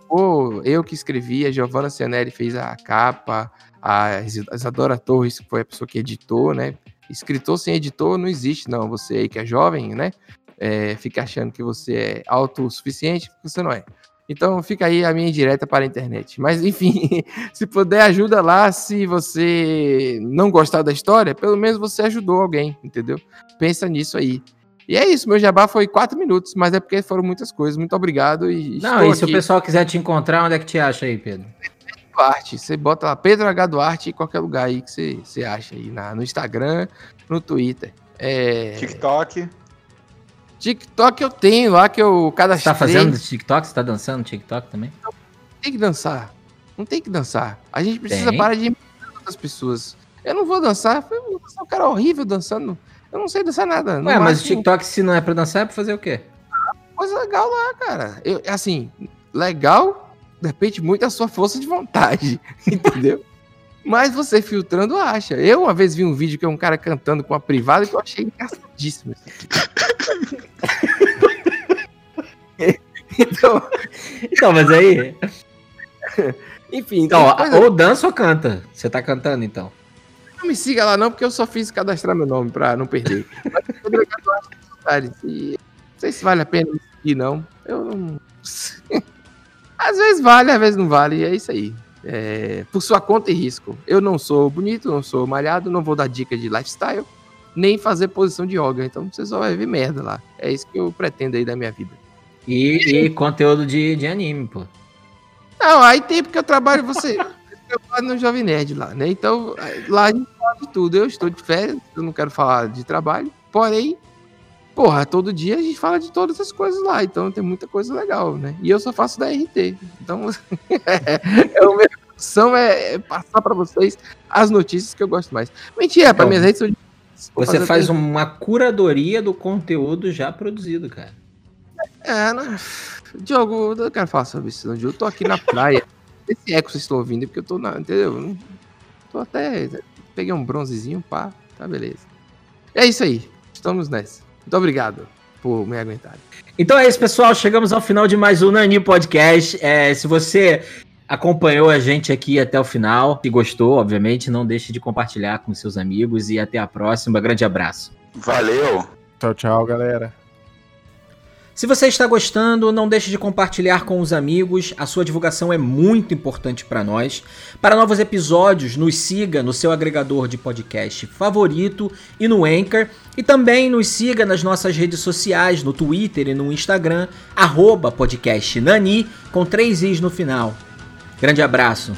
pô, eu que escrevi, a Giovanna Cianelli fez a capa, a Isadora Torres, que foi a pessoa que editou, né? Escritor sem editor não existe, não. Você aí que é jovem, né? É, fica achando que você é autossuficiente, porque você não é. Então fica aí a minha indireta para a internet. Mas enfim, (laughs) se puder, ajuda lá. Se você não gostar da história, pelo menos você ajudou alguém, entendeu? Pensa nisso aí. E é isso, meu jabá foi quatro minutos, mas é porque foram muitas coisas. Muito obrigado e Não, e se o aqui. pessoal quiser te encontrar, onde é que te acha aí, Pedro? Duarte. Você bota lá Pedro H. Duarte em qualquer lugar aí que você, você acha aí, na, no Instagram, no Twitter. É, TikTok. TikTok eu tenho lá que eu Você cadastrei. tá fazendo TikTok? Você tá dançando TikTok também? Tem que dançar. Não tem que dançar. A gente precisa Tem. parar de imitar outras pessoas. Eu não vou dançar. Eu vou dançar um cara horrível dançando. Eu não sei dançar nada. Ué, mas o TikTok, se não é pra dançar, é pra fazer o quê? Coisa legal lá, cara. Eu, assim, legal depende muito da sua força de vontade. (laughs) Entendeu? Mas você filtrando acha. Eu uma vez vi um vídeo que é um cara cantando com uma privada que eu achei engraçadíssimo. (laughs) então, Então, mas aí. enfim, Então, ou dança ou canta. Você tá cantando então. não me siga lá não, porque eu só fiz cadastrar meu nome pra não perder. Mas eu tô e não sei se vale a pena me seguir, não. Eu não. (laughs) às vezes vale, às vezes não vale, e é isso aí. É, por sua conta e risco. Eu não sou bonito, não sou malhado, não vou dar dica de lifestyle, nem fazer posição de yoga. Então você só vai ver merda lá. É isso que eu pretendo aí da minha vida. E, e conteúdo de, de anime, pô. Não, aí tem porque eu trabalho, você. (laughs) Eu trabalho no Jovem Nerd lá, né? Então, lá a gente fala de tudo. Eu estou de férias, eu não quero falar de trabalho. Porém, porra, todo dia a gente fala de todas as coisas lá. Então tem muita coisa legal, né? E eu só faço da RT. Então, (laughs) é, o minha função é, é passar para vocês as notícias que eu gosto mais. Mentira, para Então, minhas redes Vou Você faz outra- uma curadoria do conteúdo já produzido, cara. É, não... Diogo, eu não quero falar sobre isso. Eu tô aqui na praia. (laughs) Esse eco vocês estão ouvindo é porque eu tô na. Entendeu? Tô até. Peguei um bronzezinho, pá. Tá beleza. É isso aí. Estamos nessa. Muito obrigado por me aguentar. Então é isso, pessoal. Chegamos ao final de mais um Nani Podcast. É, se você acompanhou a gente aqui até o final, se gostou, obviamente, não deixe de compartilhar com seus amigos e até a próxima. Grande abraço. Valeu. Tchau, tchau, galera. Se você está gostando, não deixe de compartilhar com os amigos. A sua divulgação é muito importante para nós. Para novos episódios, nos siga no seu agregador de podcast favorito e no Anchor. E também nos siga nas nossas redes sociais, no Twitter e no Instagram, arroba podcast Nani, com três is no final. Grande abraço.